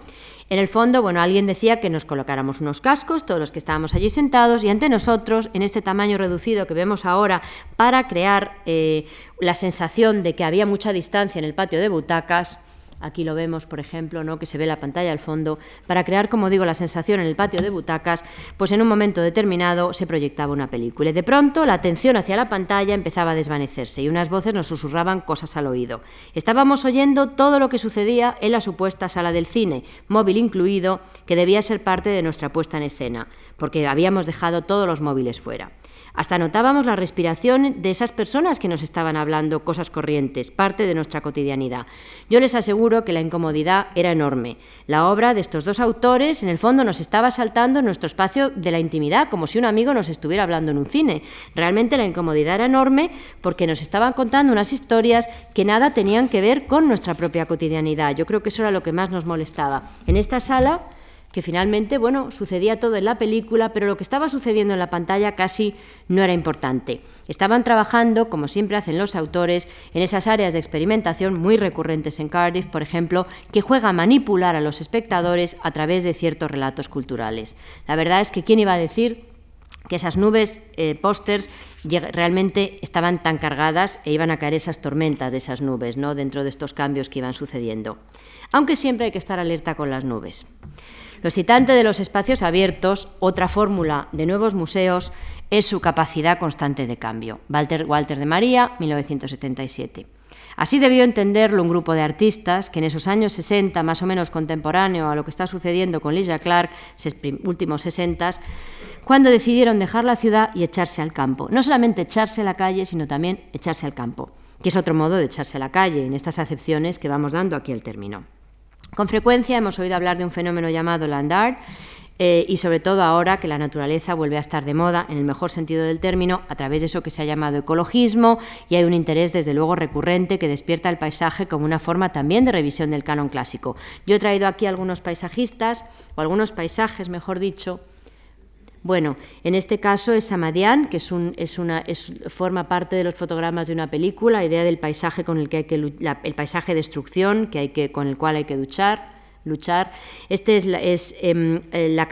En el fondo, bueno, alguien decía que nos colocáramos unos cascos, todos los que estábamos allí sentados, y ante nosotros, en este tamaño reducido que vemos ahora, para crear eh, la sensación de que había mucha distancia en el patio de butacas, Aquí lo vemos, por ejemplo, ¿no? que se ve la pantalla al fondo, para crear, como digo, la sensación en el patio de butacas, pues en un momento determinado se proyectaba una película. Y de pronto la atención hacia la pantalla empezaba a desvanecerse y unas voces nos susurraban cosas al oído. Estábamos oyendo todo lo que sucedía en la supuesta sala del cine, móvil incluido, que debía ser parte de nuestra puesta en escena, porque habíamos dejado todos los móviles fuera. Hasta notábamos la respiración de esas personas que nos estaban hablando cosas corrientes, parte de nuestra cotidianidad. Yo les aseguro que la incomodidad era enorme. La obra de estos dos autores, en el fondo, nos estaba saltando nuestro espacio de la intimidad, como si un amigo nos estuviera hablando en un cine. Realmente la incomodidad era enorme porque nos estaban contando unas historias que nada tenían que ver con nuestra propia cotidianidad. Yo creo que eso era lo que más nos molestaba. En esta sala que finalmente, bueno, sucedía todo en la película, pero lo que estaba sucediendo en la pantalla casi no era importante. Estaban trabajando, como siempre hacen los autores, en esas áreas de experimentación muy recurrentes en Cardiff, por ejemplo, que juega a manipular a los espectadores a través de ciertos relatos culturales. La verdad es que quién iba a decir que esas nubes eh, pósters realmente estaban tan cargadas e iban a caer esas tormentas de esas nubes, ¿no? dentro de estos cambios que iban sucediendo. Aunque siempre hay que estar alerta con las nubes. Lo excitante de los espacios abiertos, otra fórmula de nuevos museos, es su capacidad constante de cambio. Walter, Walter de María, 1977. Así debió entenderlo un grupo de artistas que en esos años 60, más o menos contemporáneo a lo que está sucediendo con Lisa Clark, últimos 60, cuando decidieron dejar la ciudad y echarse al campo. No solamente echarse a la calle, sino también echarse al campo. que es otro modo de echarse a la calle, en estas acepciones que vamos dando aquí al término. Con frecuencia hemos oído hablar de un fenómeno llamado land art, eh, y sobre todo ahora que la naturaleza vuelve a estar de moda, en el mejor sentido del término, a través de eso que se ha llamado ecologismo, y hay un interés desde luego recurrente que despierta el paisaje como una forma también de revisión del canon clásico. Yo he traído aquí algunos paisajistas, o algunos paisajes, mejor dicho, bueno, en este caso es Samadian, que es un, es una, forma parte de los fotogramas de una película, la idea del paisaje con el que hay que el paisaje de destrucción que hay que, con el cual hay que luchar. luchar. Este es, es em, eh, la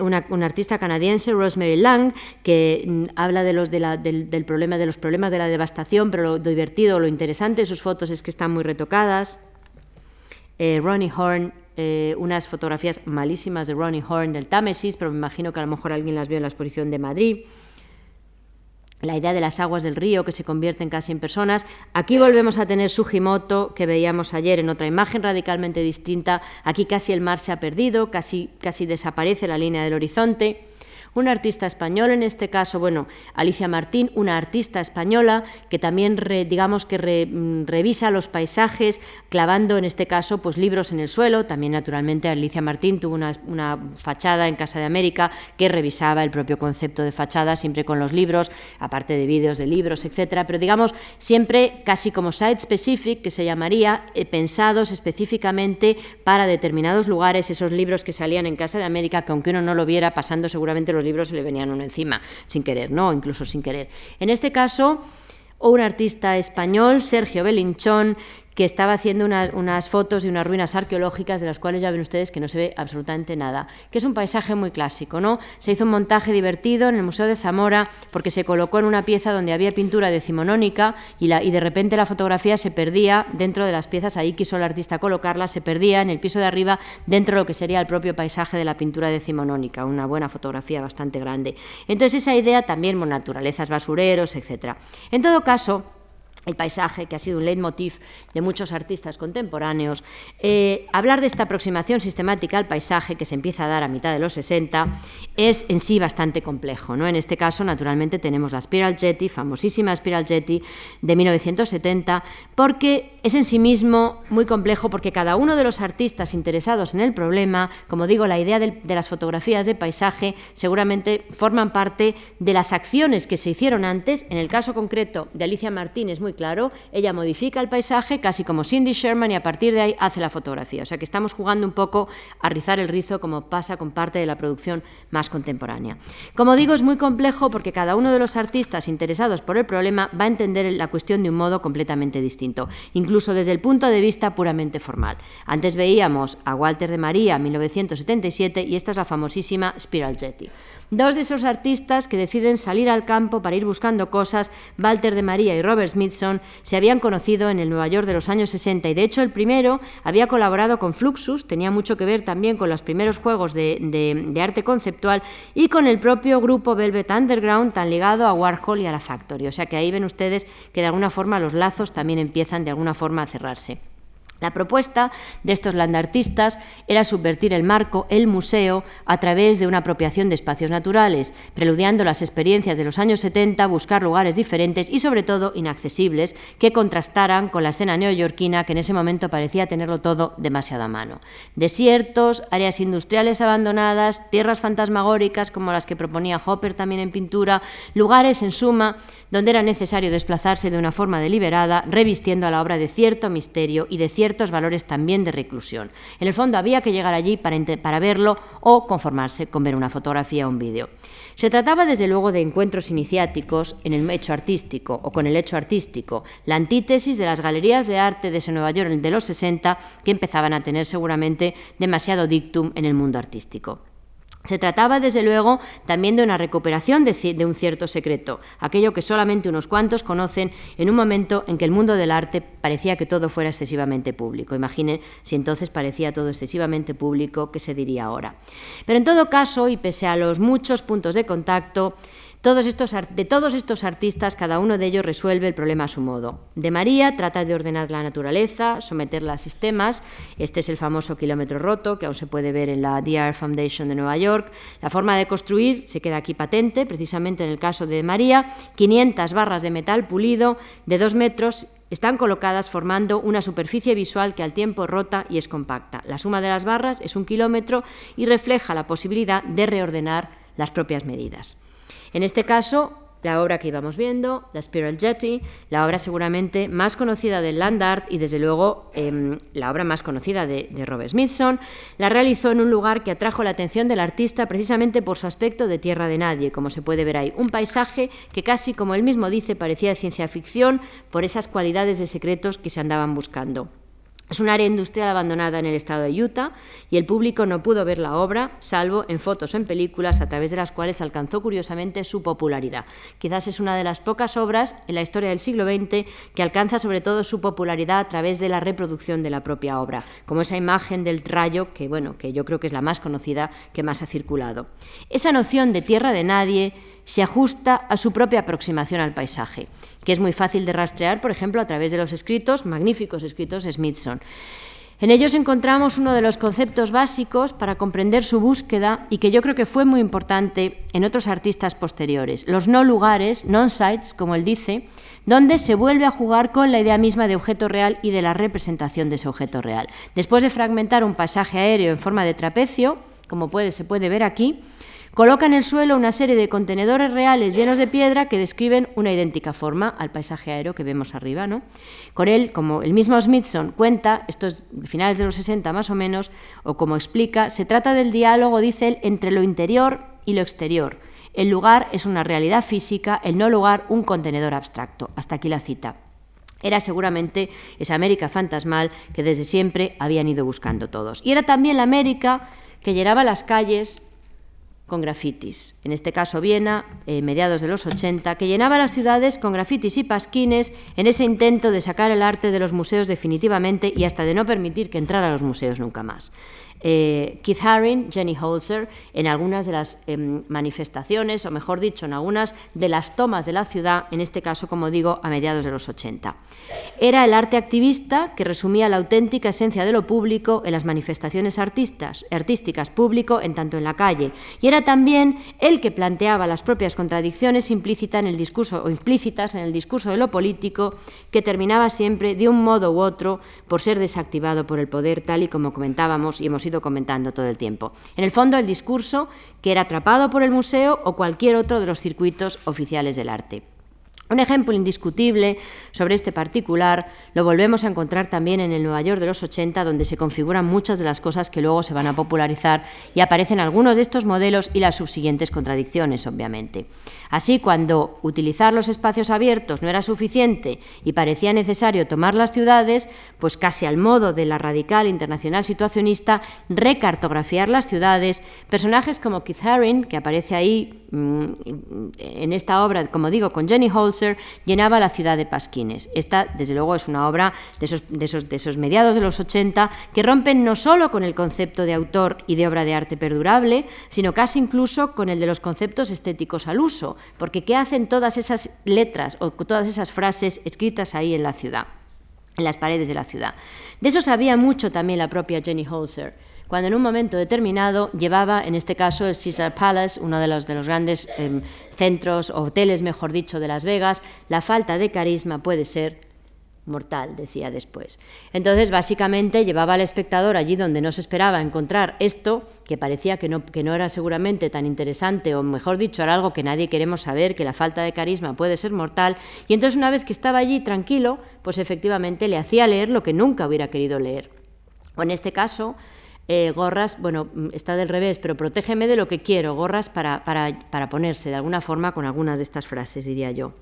una, artista canadiense, Rosemary Lang, que mm, habla de los, de la, del, del, problema, de los problemas de la devastación, pero lo divertido, lo interesante de sus fotos es que están muy retocadas. Eh, Ronnie Horn eh, unas fotografías malísimas de Ronnie Horn del Támesis, pero me imagino que a lo mejor alguien las vio en la exposición de Madrid. La idea de las aguas del río que se convierten casi en personas. Aquí volvemos a tener Sugimoto, que veíamos ayer en otra imagen radicalmente distinta. Aquí casi el mar se ha perdido, casi, casi desaparece la línea del horizonte. Un artista español, en este caso, bueno, Alicia Martín, una artista española que también, digamos que mm, revisa los paisajes, clavando en este caso pues libros en el suelo. También, naturalmente, Alicia Martín tuvo una, fachada en Casa de América que revisaba el propio concepto de fachada, siempre con los libros, aparte de vídeos de libros, etcétera. Pero digamos, siempre casi como site specific, que se llamaría, eh, pensados específicamente para determinados lugares, esos libros que salían en Casa de América, que aunque uno no lo viera, pasando seguramente los libros se le venían uno encima, sin querer, ¿no? Incluso sin querer. En este caso, un artista español, Sergio Belinchón, que estaba haciendo unas fotos de unas ruinas arqueológicas de las cuales ya ven ustedes que no se ve absolutamente nada, que es un paisaje muy clásico, ¿no? Se hizo un montaje divertido en el Museo de Zamora porque se colocó en una pieza donde había pintura decimonónica y, la, y de repente la fotografía se perdía dentro de las piezas, ahí quiso el artista colocarla, se perdía en el piso de arriba dentro de lo que sería el propio paisaje de la pintura decimonónica, una buena fotografía bastante grande. Entonces esa idea también, bueno, naturalezas, basureros, etc. En todo caso, el paisaje, que ha sido un leitmotiv de muchos artistas contemporáneos, eh, hablar de esta aproximación sistemática al paisaje que se empieza a dar a mitad de los 60 es en sí bastante complejo. ¿no? En este caso, naturalmente, tenemos la Spiral Jetty, famosísima Spiral Jetty de 1970, porque es en sí mismo muy complejo, porque cada uno de los artistas interesados en el problema, como digo, la idea de, de las fotografías de paisaje seguramente forman parte de las acciones que se hicieron antes. En el caso concreto de Alicia Martínez, muy claro, ella modifica el paisaje casi como Cindy Sherman y a partir de ahí hace la fotografía. O sea que estamos jugando un poco a rizar el rizo como pasa con parte de la producción más contemporánea. Como digo, es muy complejo porque cada uno de los artistas interesados por el problema va a entender la cuestión de un modo completamente distinto, incluso desde el punto de vista puramente formal. Antes veíamos a Walter de María, 1977, y esta es la famosísima Spiral Jetty. Dos de esos artistas que deciden salir al campo para ir buscando cosas, Walter de María y Robert Smithson, se habían conocido en el Nueva York de los años 60 y de hecho el primero había colaborado con Fluxus, tenía mucho que ver también con los primeros juegos de, arte conceptual y con el propio grupo Velvet Underground tan ligado a Warhol y a la Factory. O sea que ahí ven ustedes que de alguna forma los lazos también empiezan de alguna forma a cerrarse. La propuesta de estos landartistas era subvertir el marco, el museo, a través de una apropiación de espacios naturales, preludiando las experiencias de los años 70, buscar lugares diferentes y sobre todo inaccesibles que contrastaran con la escena neoyorquina que en ese momento parecía tenerlo todo demasiado a mano. Desiertos, áreas industriales abandonadas, tierras fantasmagóricas como las que proponía Hopper también en pintura, lugares en suma donde era necesario desplazarse de una forma deliberada, revistiendo a la obra de cierto misterio y de ciertos valores también de reclusión. En el fondo había que llegar allí para, verlo o conformarse con ver una fotografía o un vídeo. Se trataba desde luego de encuentros iniciáticos en el hecho artístico o con el hecho artístico, la antítesis de las galerías de arte de Nueva York de los 60 que empezaban a tener seguramente demasiado dictum en el mundo artístico. Se trataba, desde luego, también de una recuperación de, un cierto secreto, aquello que solamente unos cuantos conocen en un momento en que el mundo del arte parecía que todo fuera excesivamente público. Imaginen si entonces parecía todo excesivamente público, ¿qué se diría ahora? Pero en todo caso, y pese a los muchos puntos de contacto, de todos estos artistas, cada uno de ellos resuelve el problema a su modo. De María trata de ordenar la naturaleza, someterla a sistemas. Este es el famoso kilómetro roto, que aún se puede ver en la DR Foundation de Nueva York. La forma de construir se queda aquí patente, precisamente en el caso de María. 500 barras de metal pulido de 2 metros Están colocadas formando una superficie visual que al tiempo rota y es compacta. La suma de las barras es un kilómetro y refleja la posibilidad de reordenar las propias medidas. En este caso, la obra que íbamos viendo, la Spiral Jetty, la obra seguramente más conocida del land art y desde luego em, la obra más conocida de, de, Robert Smithson, la realizó en un lugar que atrajo la atención del artista precisamente por su aspecto de tierra de nadie, como se puede ver ahí, un paisaje que casi como él mismo dice parecía de ciencia ficción por esas cualidades de secretos que se andaban buscando. Es un área industrial abandonada en el estado de Utah y el público no pudo ver la obra, salvo en fotos o en películas a través de las cuales alcanzó curiosamente su popularidad. Quizás es una de las pocas obras en la historia del siglo XX que alcanza sobre todo su popularidad a través de la reproducción de la propia obra, como esa imagen del rayo que, bueno, que yo creo que es la más conocida que más ha circulado. Esa noción de tierra de nadie se ajusta a su propia aproximación al paisaje, que es muy fácil de rastrear, por ejemplo, a través de los escritos, magníficos escritos de Smithson. En ellos encontramos uno de los conceptos básicos para comprender su búsqueda y que yo creo que fue muy importante en otros artistas posteriores, los no lugares, non-sites, como él dice, donde se vuelve a jugar con la idea misma de objeto real y de la representación de ese objeto real. Después de fragmentar un pasaje aéreo en forma de trapecio, como puede, se puede ver aquí, Coloca en el suelo una serie de contenedores reales llenos de piedra que describen una idéntica forma al paisaje aéreo que vemos arriba. ¿no? Con él, como el mismo Smithson cuenta, estos finales de los 60 más o menos, o como explica, se trata del diálogo, dice él, entre lo interior y lo exterior. El lugar es una realidad física, el no lugar un contenedor abstracto. Hasta aquí la cita. Era seguramente esa América fantasmal que desde siempre habían ido buscando todos. Y era también la América que llenaba las calles con grafitis, en este caso Viena, eh, mediados de los 80, que llenaba las ciudades con grafitis y pasquines en ese intento de sacar el arte de los museos definitivamente y hasta de no permitir que entrara a los museos nunca más. Eh, Keith Haring, Jenny Holzer, en algunas de las em, manifestaciones, o mejor dicho, en algunas de las tomas de la ciudad, en este caso, como digo, a mediados de los 80. Era el arte activista que resumía la auténtica esencia de lo público en las manifestaciones artistas, artísticas, público en tanto en la calle, y era también el que planteaba las propias contradicciones implícitas en el discurso o implícitas en el discurso de lo político, que terminaba siempre de un modo u otro por ser desactivado por el poder, tal y como comentábamos y hemos ido comentando todo el tiempo. En el fondo, el discurso que era atrapado por el museo o cualquier otro de los circuitos oficiales del arte. Un ejemplo indiscutible sobre este particular lo volvemos a encontrar también en el Nueva York de los 80, donde se configuran muchas de las cosas que luego se van a popularizar y aparecen algunos de estos modelos y las subsiguientes contradicciones, obviamente. Así, cuando utilizar los espacios abiertos no era suficiente y parecía necesario tomar las ciudades, pues casi al modo de la radical internacional situacionista, recartografiar las ciudades, personajes como Keith Haring, que aparece ahí en esta obra, como digo, con Jenny Holzer, llenaba la ciudad de pasquines. Esta, desde luego, es una obra de esos, de esos, de esos mediados de los 80 que rompen no solo con el concepto de autor y de obra de arte perdurable, sino casi incluso con el de los conceptos estéticos al uso, porque ¿qué hacen todas esas letras o todas esas frases escritas ahí en la ciudad, en las paredes de la ciudad? De eso sabía mucho también la propia Jenny Holzer, cuando en un momento determinado llevaba, en este caso, el Caesar Palace, uno de los, de los grandes eh, centros, hoteles, mejor dicho, de Las Vegas, la falta de carisma puede ser mortal, decía después. Entonces, básicamente, llevaba al espectador allí donde no se esperaba encontrar esto, que parecía que no, que no era seguramente tan interesante, o mejor dicho, era algo que nadie queremos saber, que la falta de carisma puede ser mortal, y entonces una vez que estaba allí tranquilo, pues efectivamente le hacía leer lo que nunca hubiera querido leer. O en este caso, eh, gorras, bueno, está del revés, pero protégeme de lo que quiero, gorras para, para, para ponerse de alguna forma con algunas de estas frases, diría yo.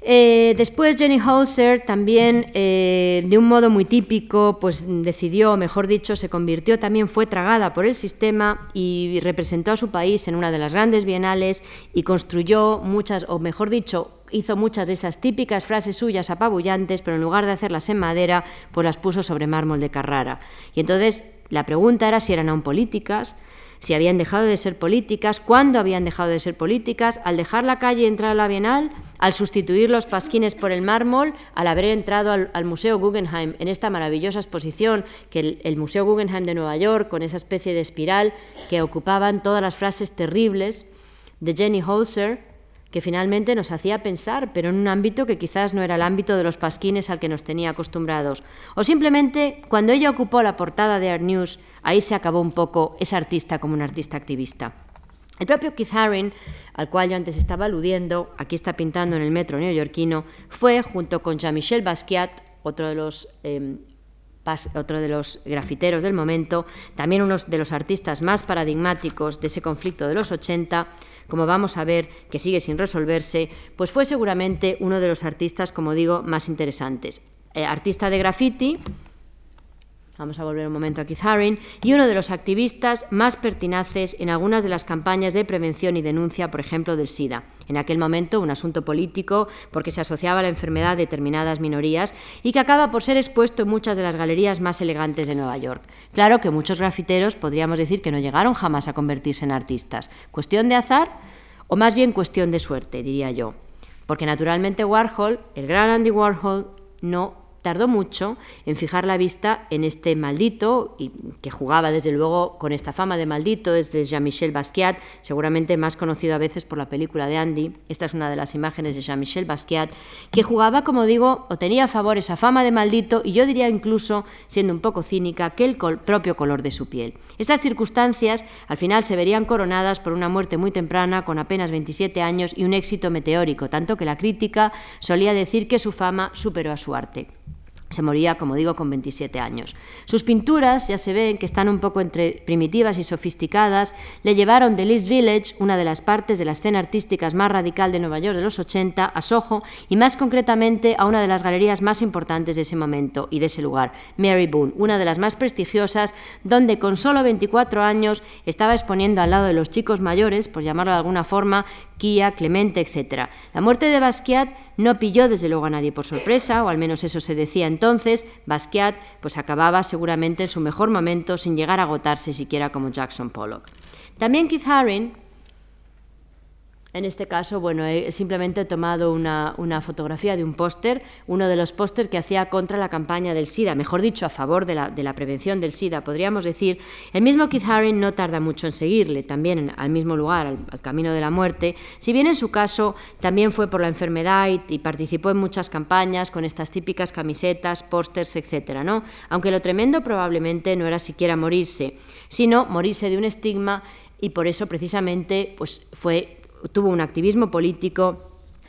Eh, después Jenny Holzer también, eh, de un modo muy típico, pues decidió, mejor dicho, se convirtió, también fue tragada por el sistema y representó a su país en una de las grandes bienales y construyó muchas, o mejor dicho, hizo muchas de esas típicas frases suyas apabullantes, pero en lugar de hacerlas en madera, pues las puso sobre mármol de Carrara. Y entonces la pregunta era si eran aún políticas, si habían dejado de ser políticas, cuándo habían dejado de ser políticas, al dejar la calle y entrar a la Bienal, al sustituir los pasquines por el mármol, al haber entrado al, Museo Guggenheim en esta maravillosa exposición que el, el, Museo Guggenheim de Nueva York, con esa especie de espiral que ocupaban todas las frases terribles de Jenny Holzer, que finalmente nos hacía pensar, pero en un ámbito que quizás no era el ámbito de los pasquines al que nos tenía acostumbrados. O simplemente, cuando ella ocupó la portada de Art News, ahí se acabó un poco ese artista como un artista activista. El propio Keith Haring, al cual yo antes estaba aludiendo, aquí está pintando en el metro neoyorquino, fue, junto con Jean-Michel Basquiat, otro de los em, otro de los grafiteros del momento, también uno de los artistas más paradigmáticos de ese conflicto de los 80, como vamos a ver que sigue sin resolverse, pues fue seguramente uno de los artistas, como digo, más interesantes. Eh, artista de graffiti, vamos a volver un momento a Keith Haring, y uno de los activistas más pertinaces en algunas de las campañas de prevención y denuncia, por ejemplo, del SIDA. En aquel momento un asunto político porque se asociaba a la enfermedad a determinadas minorías y que acaba por ser expuesto en muchas de las galerías más elegantes de Nueva York. Claro que muchos grafiteros podríamos decir que no llegaron jamás a convertirse en artistas. ¿Cuestión de azar? O más bien cuestión de suerte, diría yo. Porque naturalmente Warhol, el gran Andy Warhol, no tardó mucho en fijar la vista en este maldito, y que jugaba desde luego con esta fama de maldito, desde Jean-Michel Basquiat, seguramente más conocido a veces por la película de Andy. Esta es una de las imágenes de Jean-Michel Basquiat, que jugaba, como digo, o tenía a favor esa fama de maldito, y yo diría incluso, siendo un poco cínica, que el propio color de su piel. Estas circunstancias al final se verían coronadas por una muerte muy temprana, con apenas 27 años, y un éxito meteórico, tanto que la crítica solía decir que su fama superó a su arte. Se moría, como digo, con 27 años. Sus pinturas, ya se ven que están un poco entre primitivas y sofisticadas, le llevaron de East Village, una de las partes de la escena artística más radical de Nueva York de los 80, a Soho y más concretamente a una de las galerías más importantes de ese momento y de ese lugar, Mary Boone, una de las más prestigiosas, donde con solo 24 años estaba exponiendo al lado de los chicos mayores, por llamarlo de alguna forma, Kia, Clemente, etc. La muerte de Basquiat no pilló desde luego a nadie por sorpresa, o al menos eso se decía entonces. Basquiat pues acababa seguramente en su mejor momento sin llegar a agotarse siquiera como Jackson Pollock. También Keith Haring en este caso, bueno, he simplemente tomado una, fotografía de un póster, uno de los pósters que hacía contra la campaña del SIDA, mejor dicho, a favor de la, prevención del SIDA, podríamos decir. El mismo Keith Haring no tarda mucho en seguirle, también al mismo lugar, al, camino de la muerte, si bien en su caso también fue por la enfermedad y, participó en muchas campañas con estas típicas camisetas, pósters, etcétera, ¿no? Aunque lo tremendo probablemente no era siquiera morirse, sino morirse de un estigma y por eso precisamente pues, fue tuvo un activismo político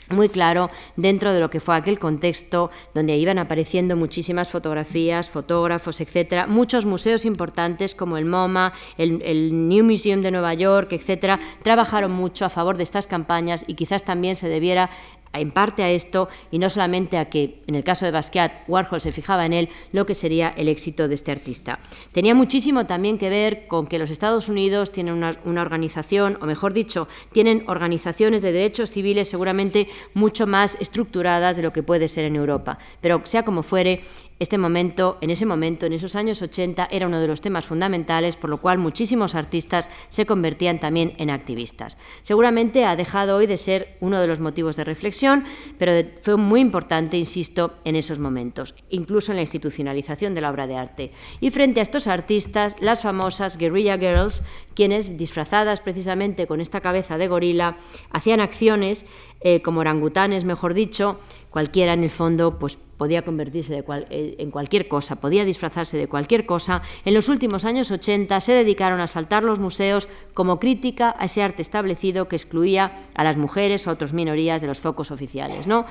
muy claro dentro de lo que fue aquel contexto donde iban apareciendo muchísimas fotografías, fotógrafos, etcétera, muchos museos importantes como el MoMA, el, el, New Museum de Nueva York, etcétera, trabajaron mucho a favor de estas campañas y quizás también se debiera en parte a esto y no solamente a que, en el caso de Basquiat, Warhol se fijaba en él, lo que sería el éxito de este artista. Tenía muchísimo también que ver con que los Estados Unidos tienen una, organización, o mejor dicho, tienen organizaciones de derechos civiles seguramente mucho más estructuradas de lo que puede ser en Europa. Pero sea como fuere, este momento, en ese momento, en esos años 80, era uno de los temas fundamentales, por lo cual muchísimos artistas se convertían también en activistas. Seguramente ha dejado hoy de ser uno de los motivos de reflexión, pero fue muy importante, insisto, en esos momentos, incluso en la institucionalización de la obra de arte. Y frente a estos artistas, las famosas Guerrilla Girls, quienes, disfrazadas precisamente con esta cabeza de gorila, hacían acciones eh, como orangutanes, mejor dicho, cualquiera en el fondo pues podía convertirse eh, en cualquier cosa, podía disfrazarse de cualquier cosa. En los últimos años 80 se dedicaron a saltar los museos como crítica a ese arte establecido que excluía a las mujeres o a otras minorías de los focos oficiales. ¿no?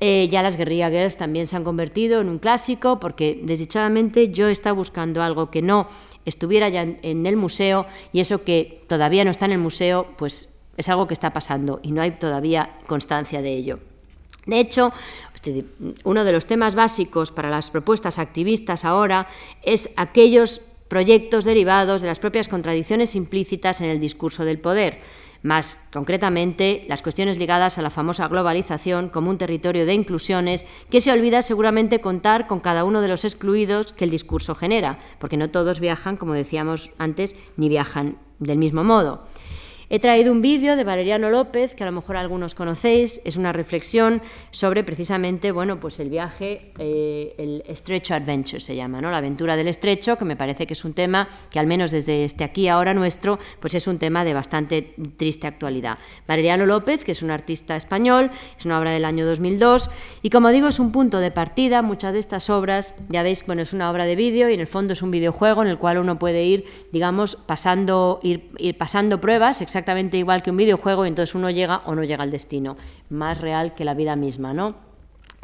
Eh, ya las guerrilla girls también se han convertido en un clásico porque desdichadamente yo estaba buscando algo que no estuviera ya en el museo y eso que todavía no está en el museo, pues es algo que está pasando y no hay todavía constancia de ello. De hecho, este, uno de los temas básicos para las propuestas activistas ahora es aquellos proyectos derivados de las propias contradicciones implícitas en el discurso del poder, más concretamente las cuestiones ligadas a la famosa globalización como un territorio de inclusiones que se olvida seguramente contar con cada uno de los excluidos que el discurso genera, porque no todos viajan, como decíamos antes, ni viajan del mismo modo. He traído un vídeo de Valeriano López, que a lo mejor algunos conocéis, es una reflexión sobre precisamente, bueno, pues el viaje, eh, el Estrecho Adventure se llama, ¿no? La aventura del estrecho, que me parece que es un tema que al menos desde este aquí ahora nuestro, pues es un tema de bastante triste actualidad. Valeriano López, que es un artista español, es una obra del año 2002, y como digo, es un punto de partida, muchas de estas obras, ya veis, bueno, es una obra de vídeo y en el fondo es un videojuego en el cual uno puede ir, digamos, pasando, ir, ir pasando pruebas, exactamente igual que un videojuego y entonces uno llega o no llega al destino, más real que la vida misma, ¿no?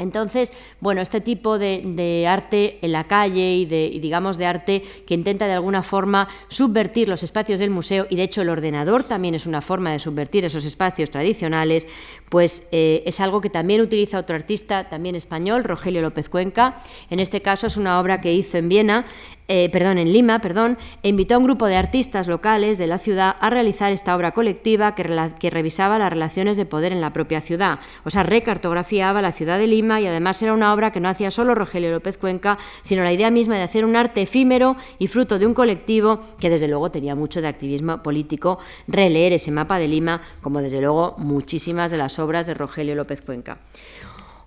Entonces, bueno, este tipo de, arte en la calle y, de, digamos, de arte que intenta de alguna forma subvertir los espacios del museo, y de hecho el ordenador también es una forma de subvertir esos espacios tradicionales, pues eh, es algo que también utiliza otro artista, también español, Rogelio López Cuenca. En este caso es una obra que hizo en Viena eh, perdón, en Lima, perdón, e invitó a un grupo de artistas locales de la ciudad a realizar esta obra colectiva que, que revisaba las relaciones de poder en la propia ciudad. O sea, recartografiaba la ciudad de Lima y además era una obra que no hacía solo Rogelio López Cuenca, sino la idea misma de hacer un arte efímero y fruto de un colectivo que desde luego tenía mucho de activismo político, releer ese mapa de Lima, como desde luego muchísimas de las obras de Rogelio López Cuenca.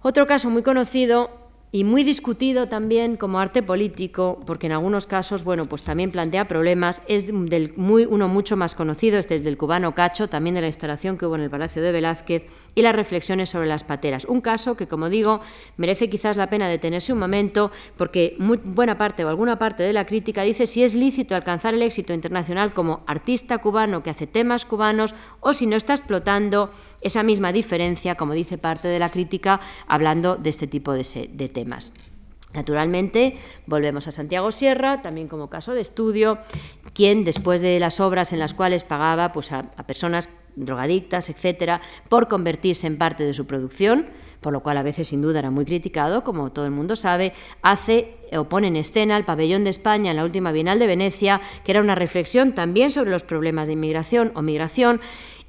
Otro caso muy conocido y muy discutido también como arte político, porque en algunos casos, bueno, pues también plantea problemas, es del muy, uno mucho más conocido, este es del cubano Cacho, también de la instalación que hubo en el Palacio de Velázquez, y las reflexiones sobre las pateras. Un caso que, como digo, merece quizás la pena detenerse un momento, porque muy buena parte o alguna parte de la crítica dice si es lícito alcanzar el éxito internacional como artista cubano que hace temas cubanos, o si no está explotando esa misma diferencia, como dice parte de la crítica, hablando de este tipo de, temas. Naturalmente, volvemos a Santiago Sierra, también como caso de estudio, quien después de las obras en las cuales pagaba pues, a, personas drogadictas, etcétera, por convertirse en parte de su producción, por lo cual a veces sin duda era muy criticado, como todo el mundo sabe, hace o pone en escena el pabellón de España en la última Bienal de Venecia, que era una reflexión también sobre los problemas de inmigración o migración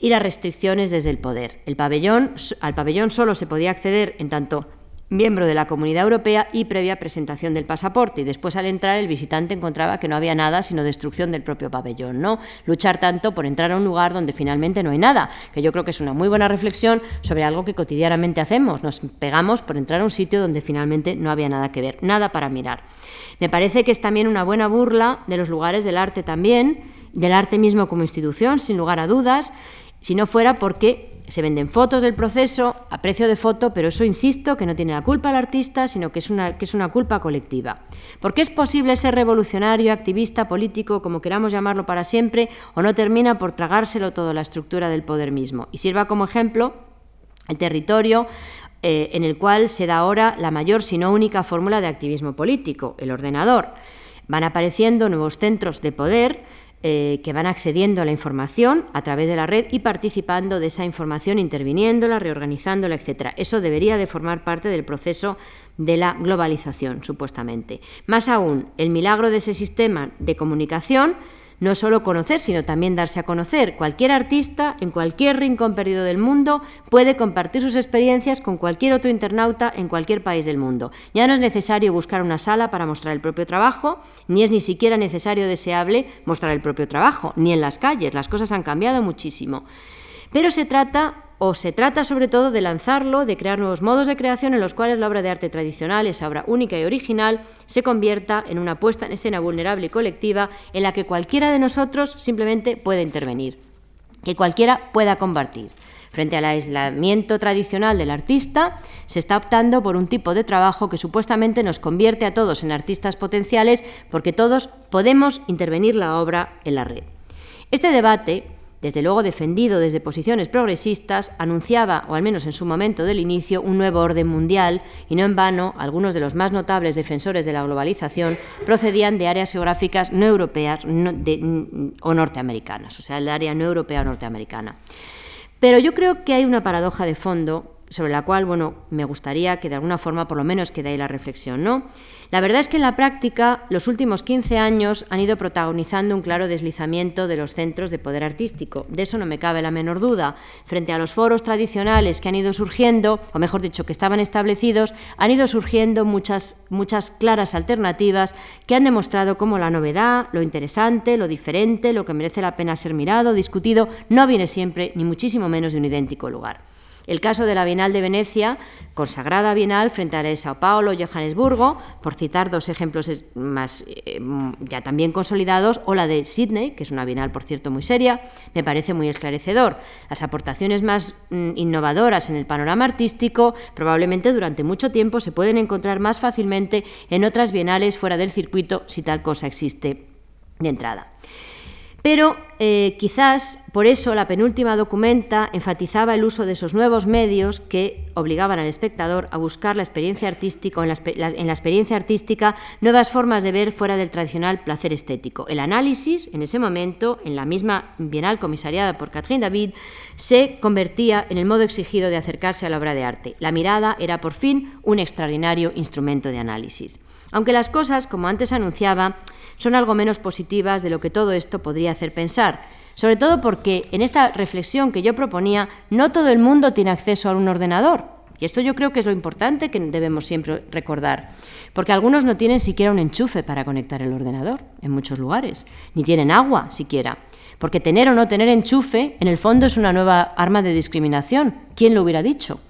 y las restricciones desde el poder. El pabellón, al pabellón solo se podía acceder en tanto miembro de la Comunidad Europea y previa presentación del pasaporte. Y después al entrar el visitante encontraba que no había nada sino destrucción del propio pabellón. ¿no? Luchar tanto por entrar a un lugar donde finalmente no hay nada, que yo creo que es una muy buena reflexión sobre algo que cotidianamente hacemos. Nos pegamos por entrar a un sitio donde finalmente no había nada que ver, nada para mirar. Me parece que es también una buena burla de los lugares del arte también, del arte mismo como institución, sin lugar a dudas, si no fuera porque se venden fotos del proceso a precio de foto, pero eso insisto que no tiene la culpa el artista, sino que es una, que es una culpa colectiva. Porque es posible ser revolucionario, activista, político, como queramos llamarlo para siempre, o no termina por tragárselo todo la estructura del poder mismo. Y sirva como ejemplo el territorio eh, en el cual se da ahora la mayor, si no única, fórmula de activismo político, el ordenador. Van apareciendo nuevos centros de poder, eh, que van accediendo a la información a través de la red y participando de esa información, interviniéndola, reorganizándola, etc. Eso debería de formar parte del proceso de la globalización, supuestamente. Más aún, el milagro de ese sistema de comunicación no solo conocer, sino también darse a conocer. Cualquier artista, en cualquier rincón perdido del mundo, puede compartir sus experiencias con cualquier otro internauta en cualquier país del mundo. Ya no es necesario buscar una sala para mostrar el propio trabajo, ni es ni siquiera necesario deseable mostrar el propio trabajo, ni en las calles. Las cosas han cambiado muchísimo. Pero se trata o se trata sobre todo de lanzarlo, de crear nuevos modos de creación en los cuales la obra de arte tradicional, esa obra única y original, se convierta en una puesta en escena vulnerable y colectiva en la que cualquiera de nosotros simplemente puede intervenir, que cualquiera pueda compartir. Frente al aislamiento tradicional del artista, se está optando por un tipo de trabajo que supuestamente nos convierte a todos en artistas potenciales porque todos podemos intervenir la obra en la red. Este debate desde luego defendido desde posiciones progresistas, anunciaba, o al menos en su momento del inicio, un nuevo orden mundial y no en vano algunos de los más notables defensores de la globalización procedían de áreas geográficas no europeas o norteamericanas, o sea, el área no europea o norteamericana. Pero yo creo que hay una paradoja de fondo sobre la cual, bueno, me gustaría que de alguna forma por lo menos quede ahí la reflexión, ¿no? La verdad es que en la práctica los últimos 15 años han ido protagonizando un claro deslizamiento de los centros de poder artístico. De eso no me cabe la menor duda. Frente a los foros tradicionales que han ido surgiendo, o mejor dicho, que estaban establecidos, han ido surgiendo muchas, muchas claras alternativas que han demostrado cómo la novedad, lo interesante, lo diferente, lo que merece la pena ser mirado, discutido, no viene siempre, ni muchísimo menos, de un idéntico lugar. El caso de la Bienal de Venecia, consagrada Bienal frente a la de Sao Paulo y Johannesburgo, por citar dos ejemplos más eh, ya también consolidados, o la de Sydney, que es una Bienal, por cierto, muy seria, me parece muy esclarecedor. Las aportaciones más mm, innovadoras en el panorama artístico probablemente durante mucho tiempo se pueden encontrar más fácilmente en otras bienales fuera del circuito, si tal cosa existe de entrada. Pero eh, quizás por eso la penúltima documenta enfatizaba el uso de esos nuevos medios que obligaban al espectador a buscar la experiencia artística, en la, en la experiencia artística nuevas formas de ver fuera del tradicional placer estético. El análisis, en ese momento, en la misma Bienal comisariada por Catherine David, se convertía en el modo exigido de acercarse a la obra de arte. La mirada era por fin un extraordinario instrumento de análisis. Aunque las cosas, como antes anunciaba, son algo menos positivas de lo que todo esto podría hacer pensar, sobre todo porque en esta reflexión que yo proponía, no todo el mundo tiene acceso a un ordenador. Y esto yo creo que es lo importante que debemos siempre recordar, porque algunos no tienen siquiera un enchufe para conectar el ordenador en muchos lugares, ni tienen agua siquiera. Porque tener o no tener enchufe, en el fondo, es una nueva arma de discriminación. ¿Quién lo hubiera dicho?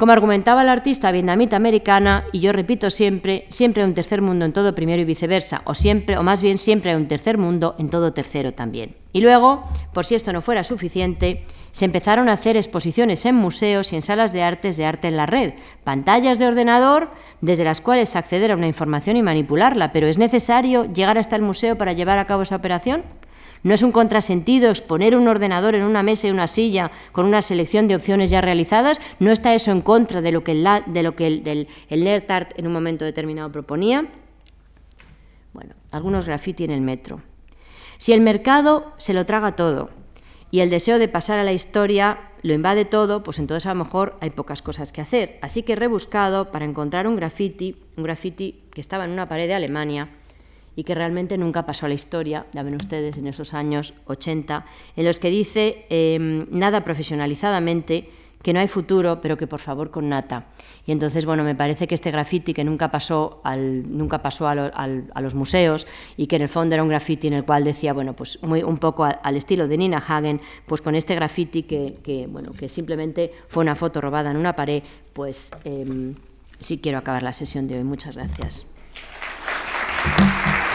Como argumentaba la artista vietnamita americana, y yo repito siempre, siempre hay un tercer mundo en todo primero y viceversa, o siempre, o más bien siempre hay un tercer mundo en todo tercero también. Y luego, por si esto no fuera suficiente, se empezaron a hacer exposiciones en museos y en salas de artes de arte en la red, pantallas de ordenador desde las cuales acceder a una información y manipularla, pero ¿es necesario llegar hasta el museo para llevar a cabo esa operación? No es un contrasentido exponer un ordenador en una mesa y una silla con una selección de opciones ya realizadas. No está eso en contra de lo que el, de lo en un momento determinado proponía. Bueno, algunos graffiti en el metro. Si el mercado se lo traga todo y el deseo de pasar a la historia lo invade todo, pues entonces a lo mejor hay pocas cosas que hacer. Así que he rebuscado para encontrar un graffiti, un graffiti que estaba en una pared de Alemania, y que realmente nunca pasó a la historia, ya ven ustedes, en esos años 80, en los que dice em, nada profesionalizadamente que no hay futuro, pero que por favor con nata. Y entonces, bueno, me parece que este graffiti que nunca pasó, al, nunca pasó a, los museos y que en el fondo era un graffiti en el cual decía, bueno, pues muy, un poco al, estilo de Nina Hagen, pues con este graffiti que, bueno, que simplemente fue una foto robada en una pared, pues em, sí quiero acabar la sesión de hoy. Muchas gracias. Thank you.